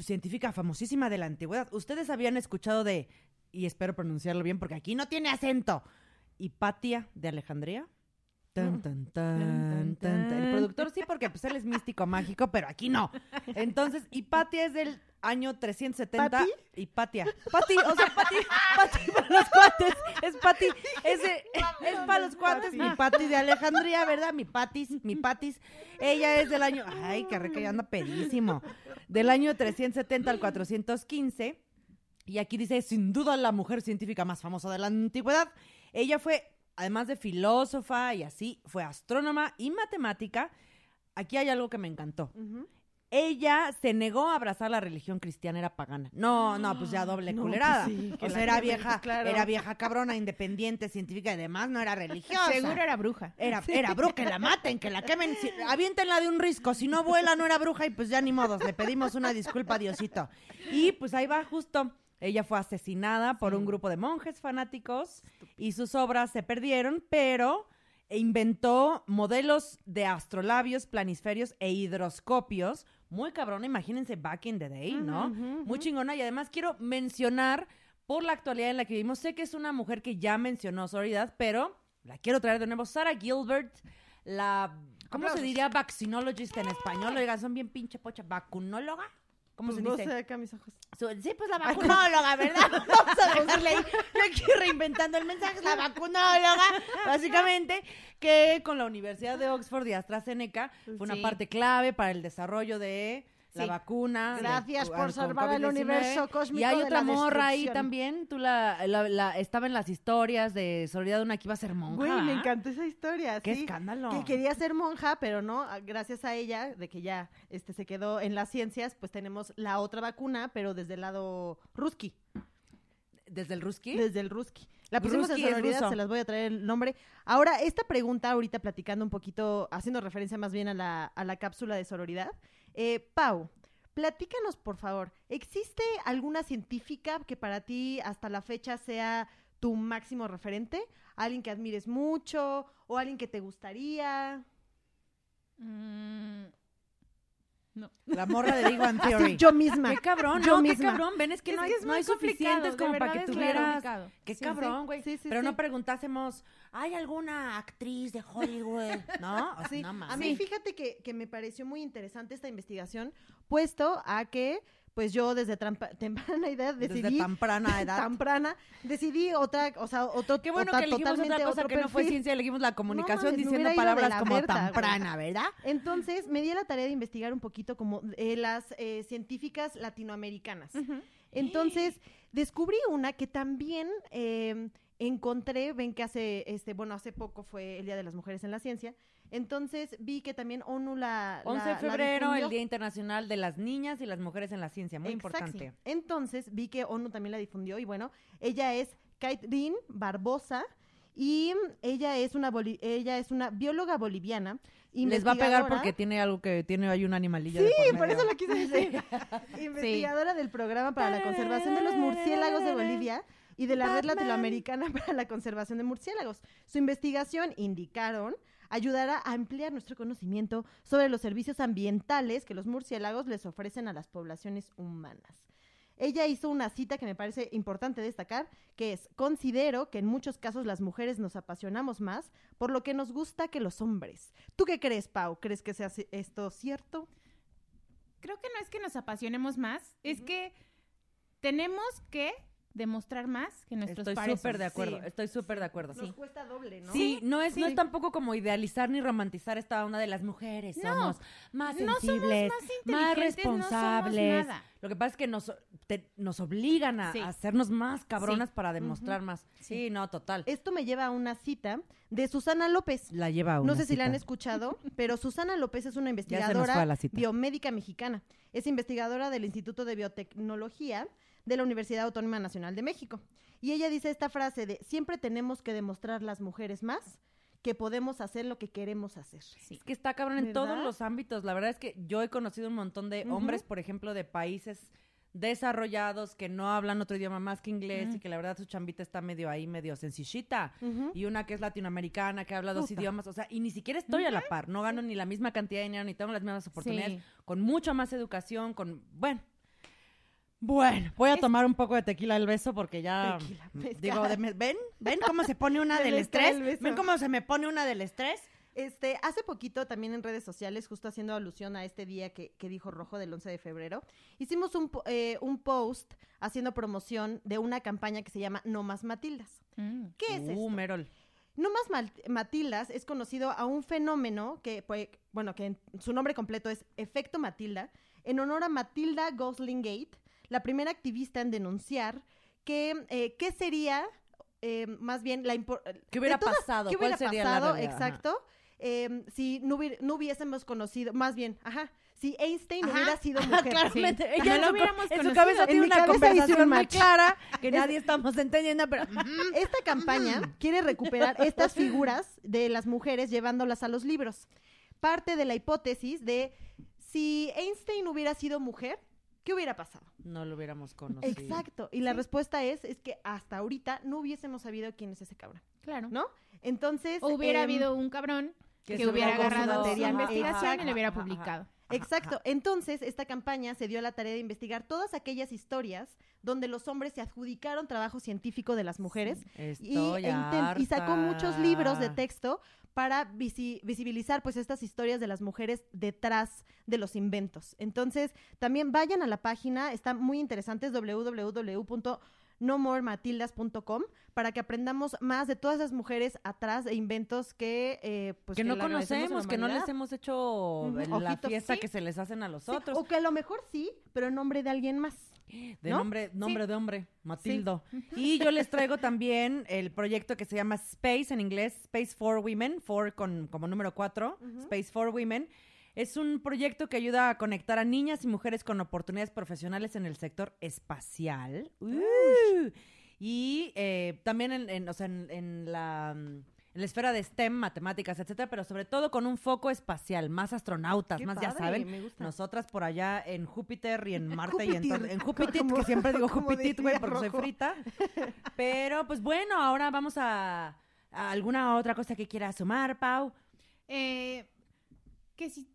científica famosísima de la antigüedad. Ustedes habían escuchado de, y espero pronunciarlo bien porque aquí no tiene acento, Hipatia de Alejandría. Tan, tan, tan, tan, tan. El productor sí, porque pues él es místico mágico, pero aquí no. Entonces, Hipatia es del año 370. ¿Pati? Hipatia. Pati, o sea, Pati, Pati para los cuates. Es Pati, es, es para los cuates. Mi Pati de Alejandría, ¿verdad? Mi Patis, mi Patis. Ella es del año, ay, qué rica, ya anda pedísimo. Del año 370 al 415. Y aquí dice, sin duda, la mujer científica más famosa de la antigüedad. Ella fue, además de filósofa y así, fue astrónoma y matemática. Aquí hay algo que me encantó. Ella se negó a abrazar la religión cristiana, era pagana. No, no, pues ya doble No, culerada. pues sí, que o la sea, era vieja, claro. era vieja cabrona, independiente, científica y demás, no era religiosa. Seguro era bruja. Era, era bruja, que la maten, que la quemen, si- aviéntenla de un risco, si no vuela no era bruja y pues ya ni modos, le pedimos una disculpa a Diosito. Y pues ahí va justo, ella fue asesinada por un grupo de monjes fanáticos y sus obras se perdieron, pero inventó modelos de astrolabios, planisferios e hidroscopios, muy cabrona, imagínense back in the day, ¿no? Muy chingona y además quiero mencionar por la actualidad en la que vivimos, sé que es una mujer que ya mencionó Sororidad, pero la quiero traer de nuevo. Sarah Gilbert, la. ¿Cómo se diría vaccinologist en español? Oiga, son bien pinche pocha. ¿Vacunóloga? ¿Cómo Pues se no dice? sé, acá mis ojos. Su- sí, pues la vacunóloga, ¿verdad? Vamos a dejarle ahí. Yo aquí reinventando el mensaje. La vacunóloga, básicamente, que con la Universidad de Oxford y AstraZeneca fue una Sí. parte clave para el desarrollo de la vacuna. Gracias por salvar al COVID-19. universo cósmico Y hay de otra la morra ahí también. Tú la, la- la- estaba en las historias de Solidaridad, una que iba a ser monja. Güey, me encantó esa historia. Qué sí. escándalo. Que quería ser monja, pero no, gracias a ella, de que ya este, se quedó en las ciencias, pues tenemos la otra vacuna, pero desde el lado ruski, ¿Desde el Ruski? desde el ruski. La pusimos en sonoridad, se las voy a traer el nombre. Ahora, esta pregunta, ahorita platicando un poquito, haciendo referencia más bien a la, a la cápsula de sororidad. Eh, Pau, platícanos, por favor, ¿existe alguna científica que para ti hasta la fecha sea tu máximo referente? ¿Alguien que admires mucho o alguien que te gustaría? Mm, La morra de Big Bang Theory. Yo misma. Qué cabrón, Yo no, qué cabrón. Ven, es que Es no hay, que es no muy hay suficientes como para que tuvieras... complicado. Qué Sí, cabrón, güey. sí, sí, Pero no preguntásemos, ¿hay alguna actriz de Hollywood? ¿No? O sea, no a mí fíjate que, que me pareció muy interesante esta investigación, puesto a que, pues yo desde temprana edad Desde decidí... temprana edad. temprana, decidí otra, o sea, otro Qué bueno otra- que elegimos otra cosa que no fue ciencia, elegimos la comunicación me diciendo palabras la como Berta, temprana, ¿verdad? Entonces, me di a la tarea de investigar un poquito como eh, las eh, científicas latinoamericanas. Entonces, descubrí una que también eh, encontré, ven que hace, este, bueno, hace poco fue el Día de las Mujeres en la Ciencia, entonces vi que también ONU la... 11 la- de febrero, el Día Internacional de las Niñas y las Mujeres en la Ciencia. Muy Exacto. importante. Entonces vi que ONU también la difundió y bueno, ella es Caitlin Barbosa y ella es una ella es una bióloga boliviana. Les va a pegar porque tiene algo que tiene ahí un animalillo. Sí, de por por eso lo quise decir. Investigadora del programa para la conservación de los murciélagos de Bolivia y de la red latinoamericana para la conservación de murciélagos. Su investigación, indicaron, ayudará a ampliar nuestro conocimiento sobre los servicios ambientales que los murciélagos les ofrecen a las poblaciones humanas. Ella hizo una cita que me parece importante destacar, que es, considero que en muchos casos las mujeres nos apasionamos más por lo que nos gusta que los hombres. ¿Tú qué crees, Pau? ¿Crees que sea esto cierto? Creo que no es que nos apasionemos más, es que tenemos que demostrar más que nuestros Estoy pares. súper de acuerdo, Sí. estoy súper de acuerdo. Nos cuesta doble, ¿no? Sí, no es, no es tampoco como idealizar ni romantizar esta onda de las mujeres. No, somos más no somos sensibles, más más, no somos responsables. nada. Lo que pasa es que nos, te- nos obligan a, Sí. a hacernos más cabronas Sí. para demostrar más. Sí, no, total. Esto me lleva a una cita de Susana López. La lleva a No una sé si la han escuchado, pero Susana López es una investigadora biomédica mexicana. Es investigadora del Instituto de Biotecnología de la Universidad Autónoma Nacional de México. Y ella dice esta frase de, siempre tenemos que demostrar las mujeres más que podemos hacer lo que queremos hacer. Sí. Es que está cabrón en todos los ámbitos. La verdad es que yo he conocido un montón de hombres, por ejemplo, de países desarrollados que no hablan otro idioma más que inglés y que la verdad su chambita está medio ahí, medio sencillita. Y una que es latinoamericana, que habla dos Puta. idiomas, o sea, y ni siquiera estoy a la par, no gano ni la misma cantidad de dinero, ni tengo las mismas oportunidades, Sí. con mucha más educación, con, bueno. Bueno, voy a tomar un poco de tequila al beso porque ya Tequila, mm, mezcal. digo, de ven, ven cómo se pone una De del estrés, ven cómo se me pone una del estrés. Este, hace poquito también en redes sociales, justo haciendo alusión a este día que, que dijo Rojo del 11 de febrero, hicimos un, eh, un post haciendo promoción de una campaña que se llama No Más Matildas. Mm. ¿Qué es Uh, esto? Merol. No Más Matildas es conocido a un fenómeno que, pues, bueno, que en- su nombre completo es Efecto Matilda, en honor a Matilda Gosling Gate, la primera activista en denunciar que, eh, ¿qué sería, eh, más bien, la ¿Qué hubiera pasado? ¿Qué ¿Cuál hubiera sería la pasado? Exacto. eh, si no, hubiésemos conocido, más bien, ajá, si Einstein Ajá, hubiera sido mujer. claramente. Sí. Ella No lo hubiéramos en su cabeza En tiene una conversación un muy clara que nadie estamos entendiendo, pero Esta campaña quiere recuperar estas figuras de las mujeres llevándolas a los libros. Parte de la hipótesis de si Einstein hubiera sido mujer, ¿qué hubiera pasado? no lo hubiéramos conocido. Exacto. Y la respuesta es, es que hasta ahorita no hubiésemos sabido quién es ese cabrón, Claro. ¿no? Entonces... O hubiera em, habido un cabrón que hubiera agarrado material. investigación y Exacto. le hubiera Ajá, ajá, publicado. Exacto. Entonces, esta campaña se dio a la tarea de investigar todas aquellas historias donde los hombres se adjudicaron trabajo científico de las mujeres y, Estoy e y sacó muchos libros de texto para visi- visibilizar pues estas historias de las mujeres detrás de los inventos. Entonces, también vayan a la página, está muy interesante, es www.nomorematildas.com para que aprendamos más de todas esas mujeres atrás de inventos que eh, pues que no conocemos, que no les hemos hecho la ojitos, fiesta sí. que se les hacen a los Sí, otros. O que a lo mejor sí, pero en nombre de alguien más. De ¿no? nombre, nombre de hombre, Matildo. Y yo les traigo también el proyecto que se llama Space en inglés, Space for Women, for con como número cuatro, Space for Women. Es un proyecto que ayuda a conectar a niñas y mujeres con oportunidades profesionales en el sector espacial. Uh. Y eh, también en, en, o sea, en, en la, mm, en la esfera de STEM, matemáticas, etcétera, pero sobre todo con un foco espacial, más astronautas, Qué más ya saben. me gusta. Nosotras por allá en Júpiter y en Marte y en, en Júpiter, Como- que siempre digo Júpiter, güey, porque soy frita. Pero pues bueno, ahora vamos a, a alguna otra cosa que quiera sumar, Pau. Eh, que si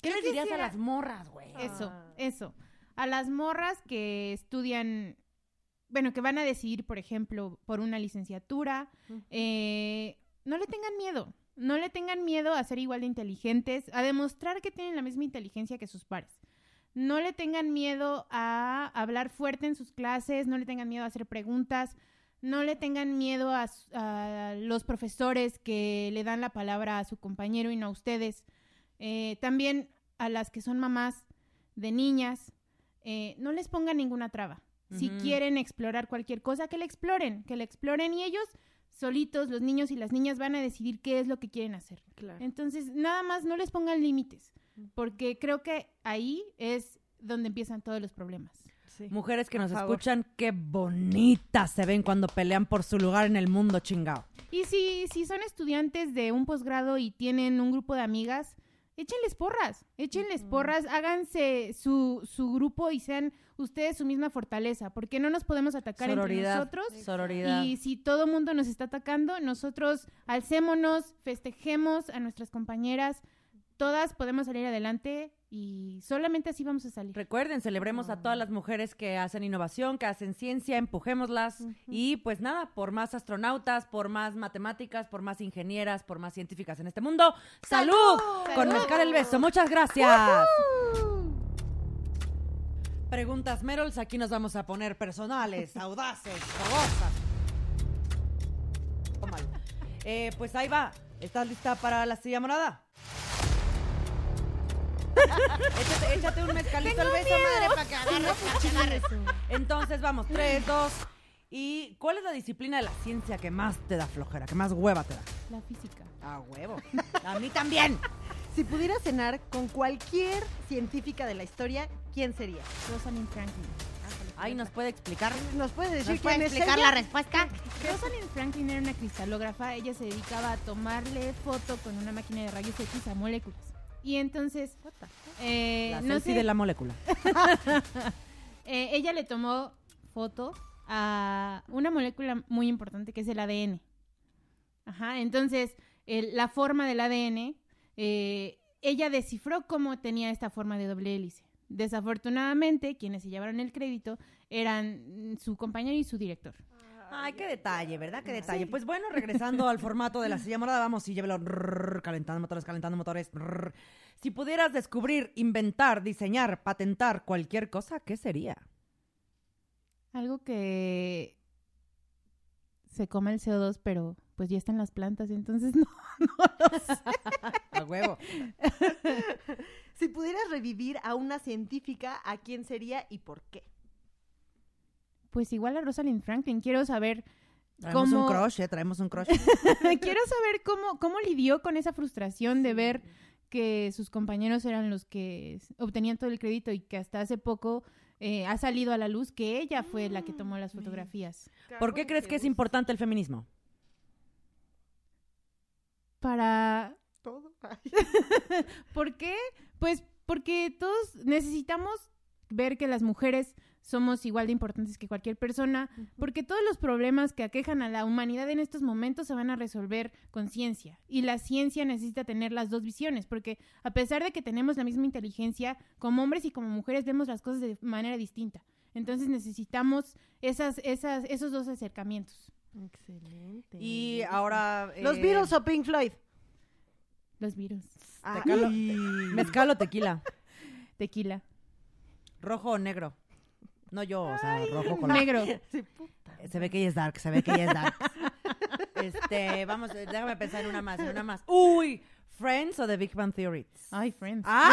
¿Qué les dirías quisiera- a las morras, güey? Eso, eso. A las morras que estudian, bueno, que van a decidir, por ejemplo, por una licenciatura, eh, no le tengan miedo. No le tengan miedo a ser igual de inteligentes, a demostrar que tienen la misma inteligencia que sus pares. No le tengan miedo a hablar fuerte en sus clases, no le tengan miedo a hacer preguntas, no le tengan miedo a, los profesores que le dan la palabra a su compañero y no a ustedes. Eh, también a las que son mamás de niñas, eh, no les pongan ninguna traba. Si quieren explorar cualquier cosa, que la exploren, que la exploren y ellos solitos, los niños y las niñas van a decidir qué es lo que quieren hacer. Claro. Entonces, nada más no les pongan límites, porque creo que ahí es donde empiezan todos los problemas. Sí. Mujeres que nos favor. escuchan, qué bonitas se ven cuando pelean por su lugar en el mundo, chingao. Y si, si son estudiantes de un posgrado y tienen un grupo de amigas, échenles porras, échenles porras, háganse su, su grupo y sean ustedes su misma fortaleza, porque no nos podemos atacar entre Sororidad. nosotros. Sororidad. Y si todo mundo nos está atacando, nosotros alcémonos, festejemos a nuestras compañeras, todas podemos salir adelante y solamente así vamos a salir. Recuerden, celebremos a todas las mujeres que hacen innovación, que hacen ciencia, empujémoslas. Y pues nada, por más astronautas, por más matemáticas, por más ingenieras, por más científicas en este mundo. ¡Salud! Con ¡Salud! Mezcal el beso. Muchas gracias. Preguntas Merols, aquí nos vamos a poner personales, audaces, fogosas. Eh, pues ahí va. ¿Estás lista para la silla morada? échate, échate un mezcalito al beso, madre, para que agarres, pa' que agarres. Entonces vamos, tres, dos. ¿Y cuál es la disciplina de la ciencia que más te da flojera, que más hueva te da? La física. A huevo. A mí también. Si pudieras cenar con cualquier científica de la historia, ¿quién sería? Rosalind Franklin. Ay, ¿nos puede explicar? ¿Nos puedes decir ¿Nos puede quién es explicar ella? la respuesta? Rosalind Franklin era una cristalógrafa. Ella se dedicaba a tomarle foto con una máquina de rayos X a moléculas. Y entonces, eh, La no sé, de la molécula. eh, ella le tomó foto a una molécula muy importante que es el ADN. Ajá, entonces el- la forma del ADN, eh, ella descifró cómo tenía esta forma de doble hélice. Desafortunadamente, quienes se llevaron el crédito eran mm, su compañero y su director. Ay, qué detalle, ¿verdad? Qué detalle. Pues bueno, regresando al formato de la silla morada, vamos y llévelo rrr, calentando motores, calentando motores. rrr. Si pudieras descubrir, inventar, diseñar, patentar cualquier cosa, ¿qué sería? Algo que se come el CO2, pero pues ya está en las plantas, entonces no. A huevo. Revivir a una científica, ¿a quién sería y por qué? Pues igual a Rosalind Franklin. Quiero saber Traemos ¿Cómo? un crush, ¿eh? Traemos un crush. Quiero saber cómo, cómo lidió con esa frustración de ver que sus compañeros eran los que obtenían todo el crédito y que hasta hace poco eh, ha salido a la luz que ella fue la que tomó las fotografías. ¿Por qué crees que es importante el feminismo? Para... Todo. ¿Por qué? Pues porque todos necesitamos ver que las mujeres somos igual de importantes que cualquier persona, porque todos los problemas que aquejan a la humanidad en estos momentos se van a resolver con ciencia. Y la ciencia necesita tener las dos visiones, porque a pesar de que tenemos la misma inteligencia, como hombres y como mujeres vemos las cosas de manera distinta. Entonces necesitamos esas, esas, esos dos acercamientos. Excelente. Y ahora... ¿Los eh, Beatles o Pink Floyd? Los virus. Ah, Tecalo- Mezcal o tequila. Tequila. Rojo o negro. No yo, o sea, rojo con Negro. sí. Se ve que ella es dark, se ve que ella es dark. este, vamos, déjame pensar en una más, en una más. Uy, Friends o The Big Bang Theory. Ay, friends. ¡Ah!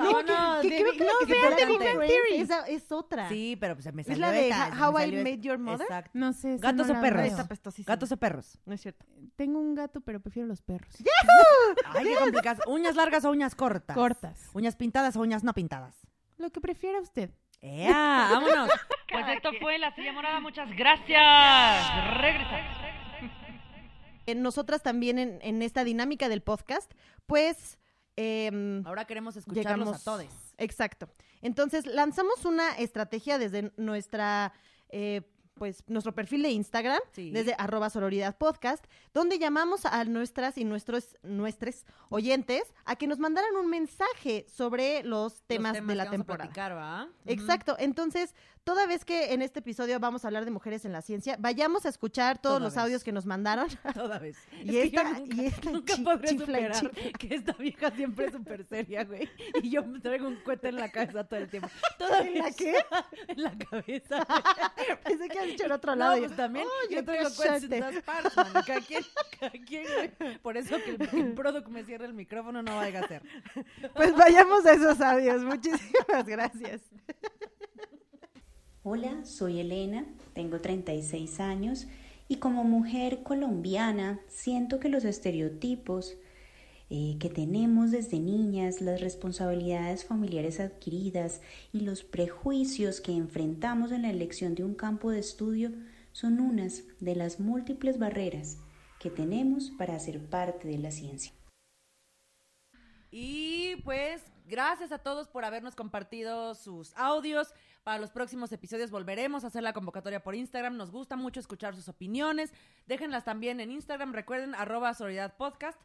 No, que creo Big- que no, se espérate. pone con Friends, Esa es otra. Sí, pero pues se me Es salió la de esta, How- I Met esta. Your Mother. Exacto. No sé. ¿Gatos no o perros? apestosísima. ¿Gatos o perros? No es cierto. Tengo un gato, pero prefiero los perros. Ay, qué complicado. ¿Uñas largas o uñas cortas? Cortas. ¿Uñas pintadas o uñas no pintadas? Lo que prefiera usted. ¡Ea! ¡Vámonos! Pues esto fue La Silla Morada. Muchas gracias. Regresamos. Nosotras también en, en esta dinámica del podcast, pues... em, Ahora queremos escucharlos llegamos a todos. Exacto. Entonces, lanzamos una estrategia desde nuestra, eh, pues, nuestro perfil de Instagram, Sí. desde arroba sororidad podcast, donde llamamos a nuestras y nuestros, nuestros oyentes a que nos mandaran un mensaje sobre los temas, Los de la que vamos a temporada. platicar, ¿va? Exacto. Entonces, toda vez que en este episodio vamos a hablar de mujeres en la ciencia, vayamos a escuchar todos Toda los vez. audios que nos mandaron. Toda vez. Y Es esta- nunca, y esta nunca podré superar que esta vieja siempre es súper seria, güey. Y yo me traigo un cohete en la cabeza todo el tiempo. Todavía ¿En la qué? en la cabeza. Pensé que has dicho en otro No, lado. y- pues también. Yo traigo cohetes en todas partes, mano. Cada quien, cada quien, güey. Por eso que el, el product me cierre el micrófono no vaya a ser. Pues vayamos a esos audios. Muchísimas gracias. Hola, soy Elena, tengo 36 años y como mujer colombiana siento que los estereotipos eh, que tenemos desde niñas, las responsabilidades familiares adquiridas y los prejuicios que enfrentamos en la elección de un campo de estudio son unas de las múltiples barreras que tenemos para ser parte de la ciencia. Y pues gracias a todos por habernos compartido sus audios. Para los próximos episodios volveremos a hacer la convocatoria por Instagram. Nos gusta mucho escuchar sus opiniones. Déjenlas también en Instagram. Recuerden arroba Podcast.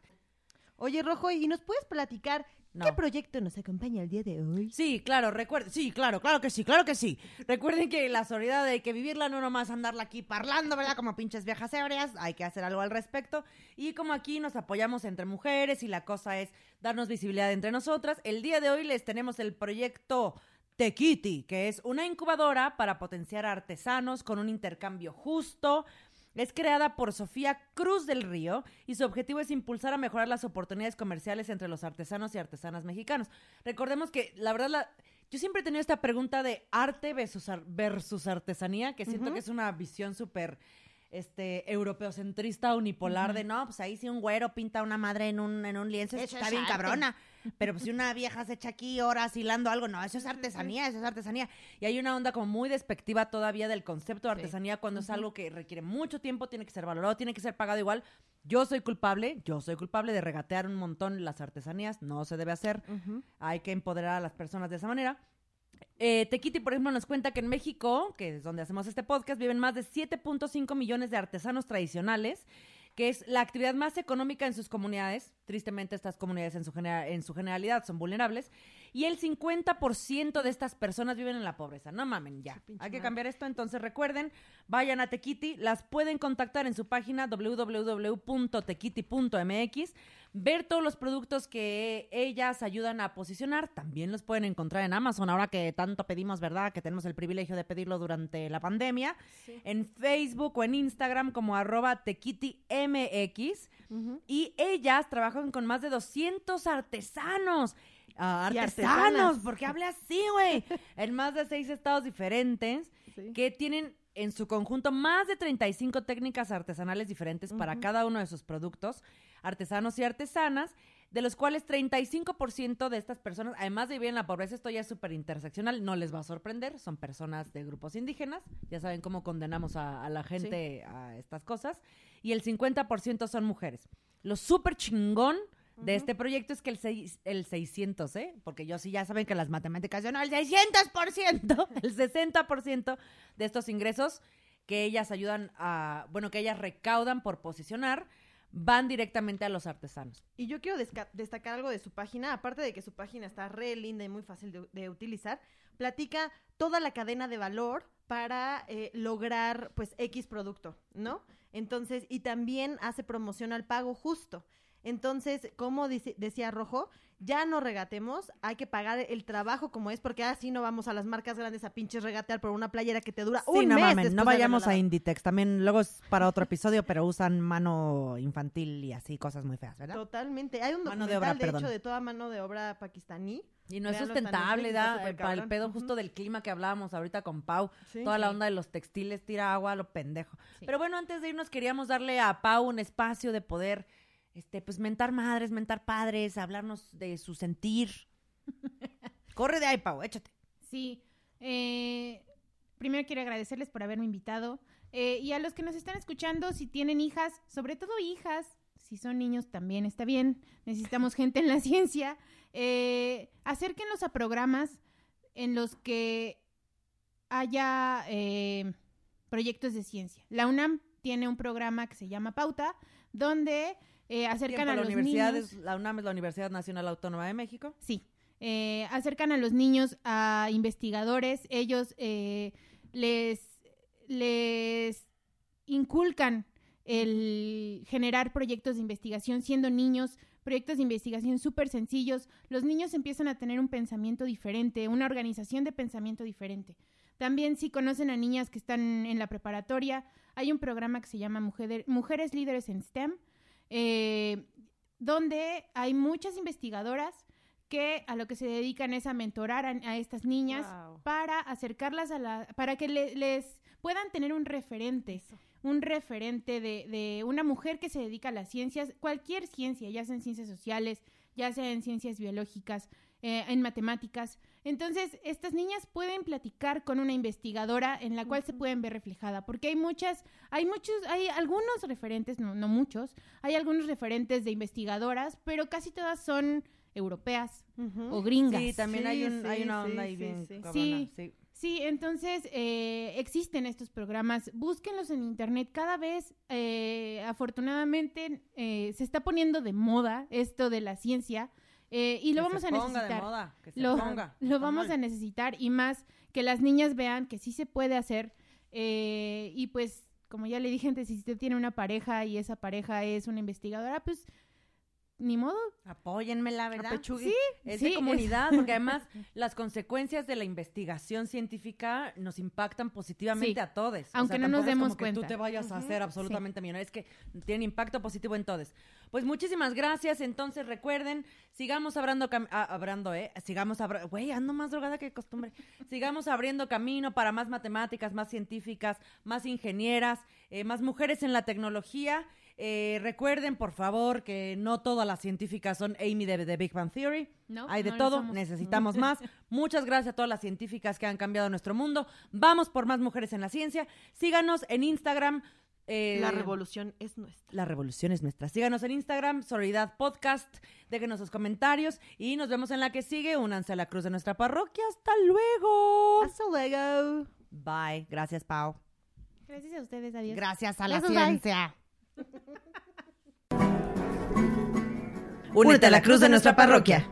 Oye, Rojo, ¿y nos puedes platicar No. qué proyecto nos acompaña el día de hoy? Sí, claro, recuerden, sí, claro, claro que sí, claro que sí. Recuerden que la solidaridad hay que vivirla, no nomás andarla aquí parlando, ¿verdad? Como pinches viejas ebrias, hay que hacer algo al respecto. Y como aquí nos apoyamos entre mujeres y la cosa es darnos visibilidad entre nosotras, el día de hoy les tenemos el proyecto Tequiti, que es una incubadora para potenciar a artesanos con un intercambio justo. Es creada por Sofía Cruz del Río y su objetivo es impulsar a mejorar las oportunidades comerciales entre los artesanos y artesanas mexicanos. Recordemos que, la verdad, la- yo siempre he tenido esta pregunta de arte versus, ar- versus artesanía, que siento que es una visión súper este, europeocentrista, unipolar, de no, pues ahí si un güero pinta una madre en un, en un lienzo, Eso está es bien arte. cabrona. Pero pues si una vieja se echa aquí horas hilando algo, no, eso es artesanía, eso es artesanía. Y hay una onda como muy despectiva todavía del concepto de artesanía cuando es algo que requiere mucho tiempo, tiene que ser valorado, tiene que ser pagado igual. Yo soy culpable, yo soy culpable de regatear un montón las artesanías, no se debe hacer. Hay que empoderar a las personas de esa manera. Eh, Tequiti, por ejemplo, nos cuenta que en México, que es donde hacemos este podcast, viven más de 7.5 millones de artesanos tradicionales, que es la actividad más económica en sus comunidades. Tristemente, estas comunidades en su, genera- en su generalidad son vulnerables. Y el 50% de estas personas viven en la pobreza. No mamen, ya. Hay que cambiar esto. Entonces, recuerden, vayan a Tequiti. Las pueden contactar en su página www.tequiti.mx ver todos los productos que ellas ayudan a posicionar. También los pueden encontrar en Amazon, ahora que tanto pedimos, ¿verdad? Que tenemos el privilegio de pedirlo durante la pandemia. En Facebook o en Instagram como arroba tequitimx. Y ellas trabajan con más de 200 artesanos. Ah, artesanos, porque hable así, güey. en más de seis estados diferentes Sí. que tienen en su conjunto más de 35 técnicas artesanales diferentes para cada uno de sus productos, artesanos y artesanas, de los cuales 35% de estas personas, además de vivir en la pobreza, esto ya es súper interseccional, no les va a sorprender, son personas de grupos indígenas, ya saben cómo condenamos a, a la gente a estas cosas, y el 50% son mujeres. Lo súper chingón de este proyecto es que el, seis- el 600, ¿eh? Porque yo sí ya saben que las matemáticas, yo no, el 600%, el 60% de estos ingresos que ellas ayudan a, bueno, que ellas recaudan por posicionar, van directamente a los artesanos. Y yo quiero destacar algo de su página, aparte de que su página está re linda y muy fácil de, de utilizar, platica toda la cadena de valor para eh, lograr pues X producto, ¿no? Entonces, y también hace promoción al pago justo. Entonces, como dice- decía Rojo, ya no regatemos, hay que pagar el trabajo como es, porque así no vamos a las marcas grandes a pinches regatear por una playera que te dura Sí, un no mes. mamen, no vayamos a. Inditex, también luego es para otro episodio, pero usan mano infantil y así, cosas muy feas, ¿verdad? Totalmente. Hay un Mano de documental, obra, de, perdón. hecho, de toda mano de obra pakistaní. Y no es sustentable, da, eh, para el pedo justo del clima que hablábamos ahorita con Pau, Sí. toda la onda de los textiles, tira agua a lo pendejo. Pero bueno, antes de irnos queríamos darle a Pau un espacio de poder, este, pues mentar madres, mentar padres, hablarnos de su sentir. Corre de ahí, Pau, échate. Sí. eh, primero quiero agradecerles por haberme invitado. eh, y a los que nos están escuchando, si tienen hijas, sobre todo hijas, si son niños también está bien. Necesitamos gente en la ciencia. eh, acérquenlos a programas en los que haya eh, proyectos de ciencia. La UNAM tiene un programa que se llama Pauta, donde eh, acercan a la los universidad niños. es- la UNAM es la Universidad Nacional Autónoma de México. Sí, eh, acercan a los niños a investigadores, ellos eh, les, les inculcan el generar proyectos de investigación siendo niños, proyectos de investigación súper sencillos, los niños empiezan a tener un pensamiento diferente, una organización de pensamiento diferente. También si conocen a niñas que están en la preparatoria, hay un programa que se llama Mujer- Mujeres Líderes en STEM, eh, donde hay muchas investigadoras que a lo que se dedican es a mentorar a, a estas niñas Wow. para acercarlas a la, para que le- les puedan tener un referente, un referente de, de una mujer que se dedica a las ciencias, cualquier ciencia, ya sea en ciencias sociales, ya sea en ciencias biológicas, eh, en matemáticas. Entonces, estas niñas pueden platicar con una investigadora en la cual se pueden ver reflejada, porque hay muchas, hay muchos, hay algunos referentes, no, no muchos, hay algunos referentes de investigadoras, pero casi todas son europeas o gringas. Sí, también Sí, hay, un, hay sí, una sí, onda ahí sí, bien sí. cabrona, Sí. sí. Sí, entonces eh, existen estos programas, búsquenlos en internet. Cada vez, eh, afortunadamente, eh, se está poniendo de moda esto de la ciencia eh, y lo Que vamos se a ponga necesitar. de moda, que se lo, ponga. lo vamos a necesitar y más que las niñas vean que sí se puede hacer eh, y pues como ya le dije antes, si usted tiene una pareja y esa pareja es una investigadora, pues ni modo. Apóyenme, la verdad. Sí, es sí, de es- comunidad, porque además las consecuencias de la investigación científica nos impactan positivamente Sí. a todos. O Aunque sea, no nos tampoco es demos como que tú cuenta. te vayas a hacer absolutamente millonario, es que tienen impacto positivo en todos. Pues muchísimas gracias. Entonces recuerden, sigamos abriendo, cam- ah, abriendo, eh, sigamos abriendo, güey, ando más drogada que de costumbre. sigamos abriendo camino para más matemáticas, más científicas, más ingenieras, eh, más mujeres en la tecnología. Eh, recuerden, por favor, que no todas las científicas son Amy de, de Big Bang Theory. No, Hay de no todo, necesitamos más. Muchas gracias a todas las científicas que han cambiado nuestro mundo. Vamos por más mujeres en la ciencia. Síganos en Instagram. Eh, La revolución es nuestra. la revolución es nuestra. Síganos en Instagram, Solidaridad Podcast. Déjenos sus comentarios y nos vemos en la que sigue. Únanse a la cruz de nuestra parroquia. Hasta luego. Hasta luego. Bye. Gracias, Pau. Gracias a ustedes, adiós. Gracias a la Gracias, ciencia. Únete a la cruz de nuestra parroquia.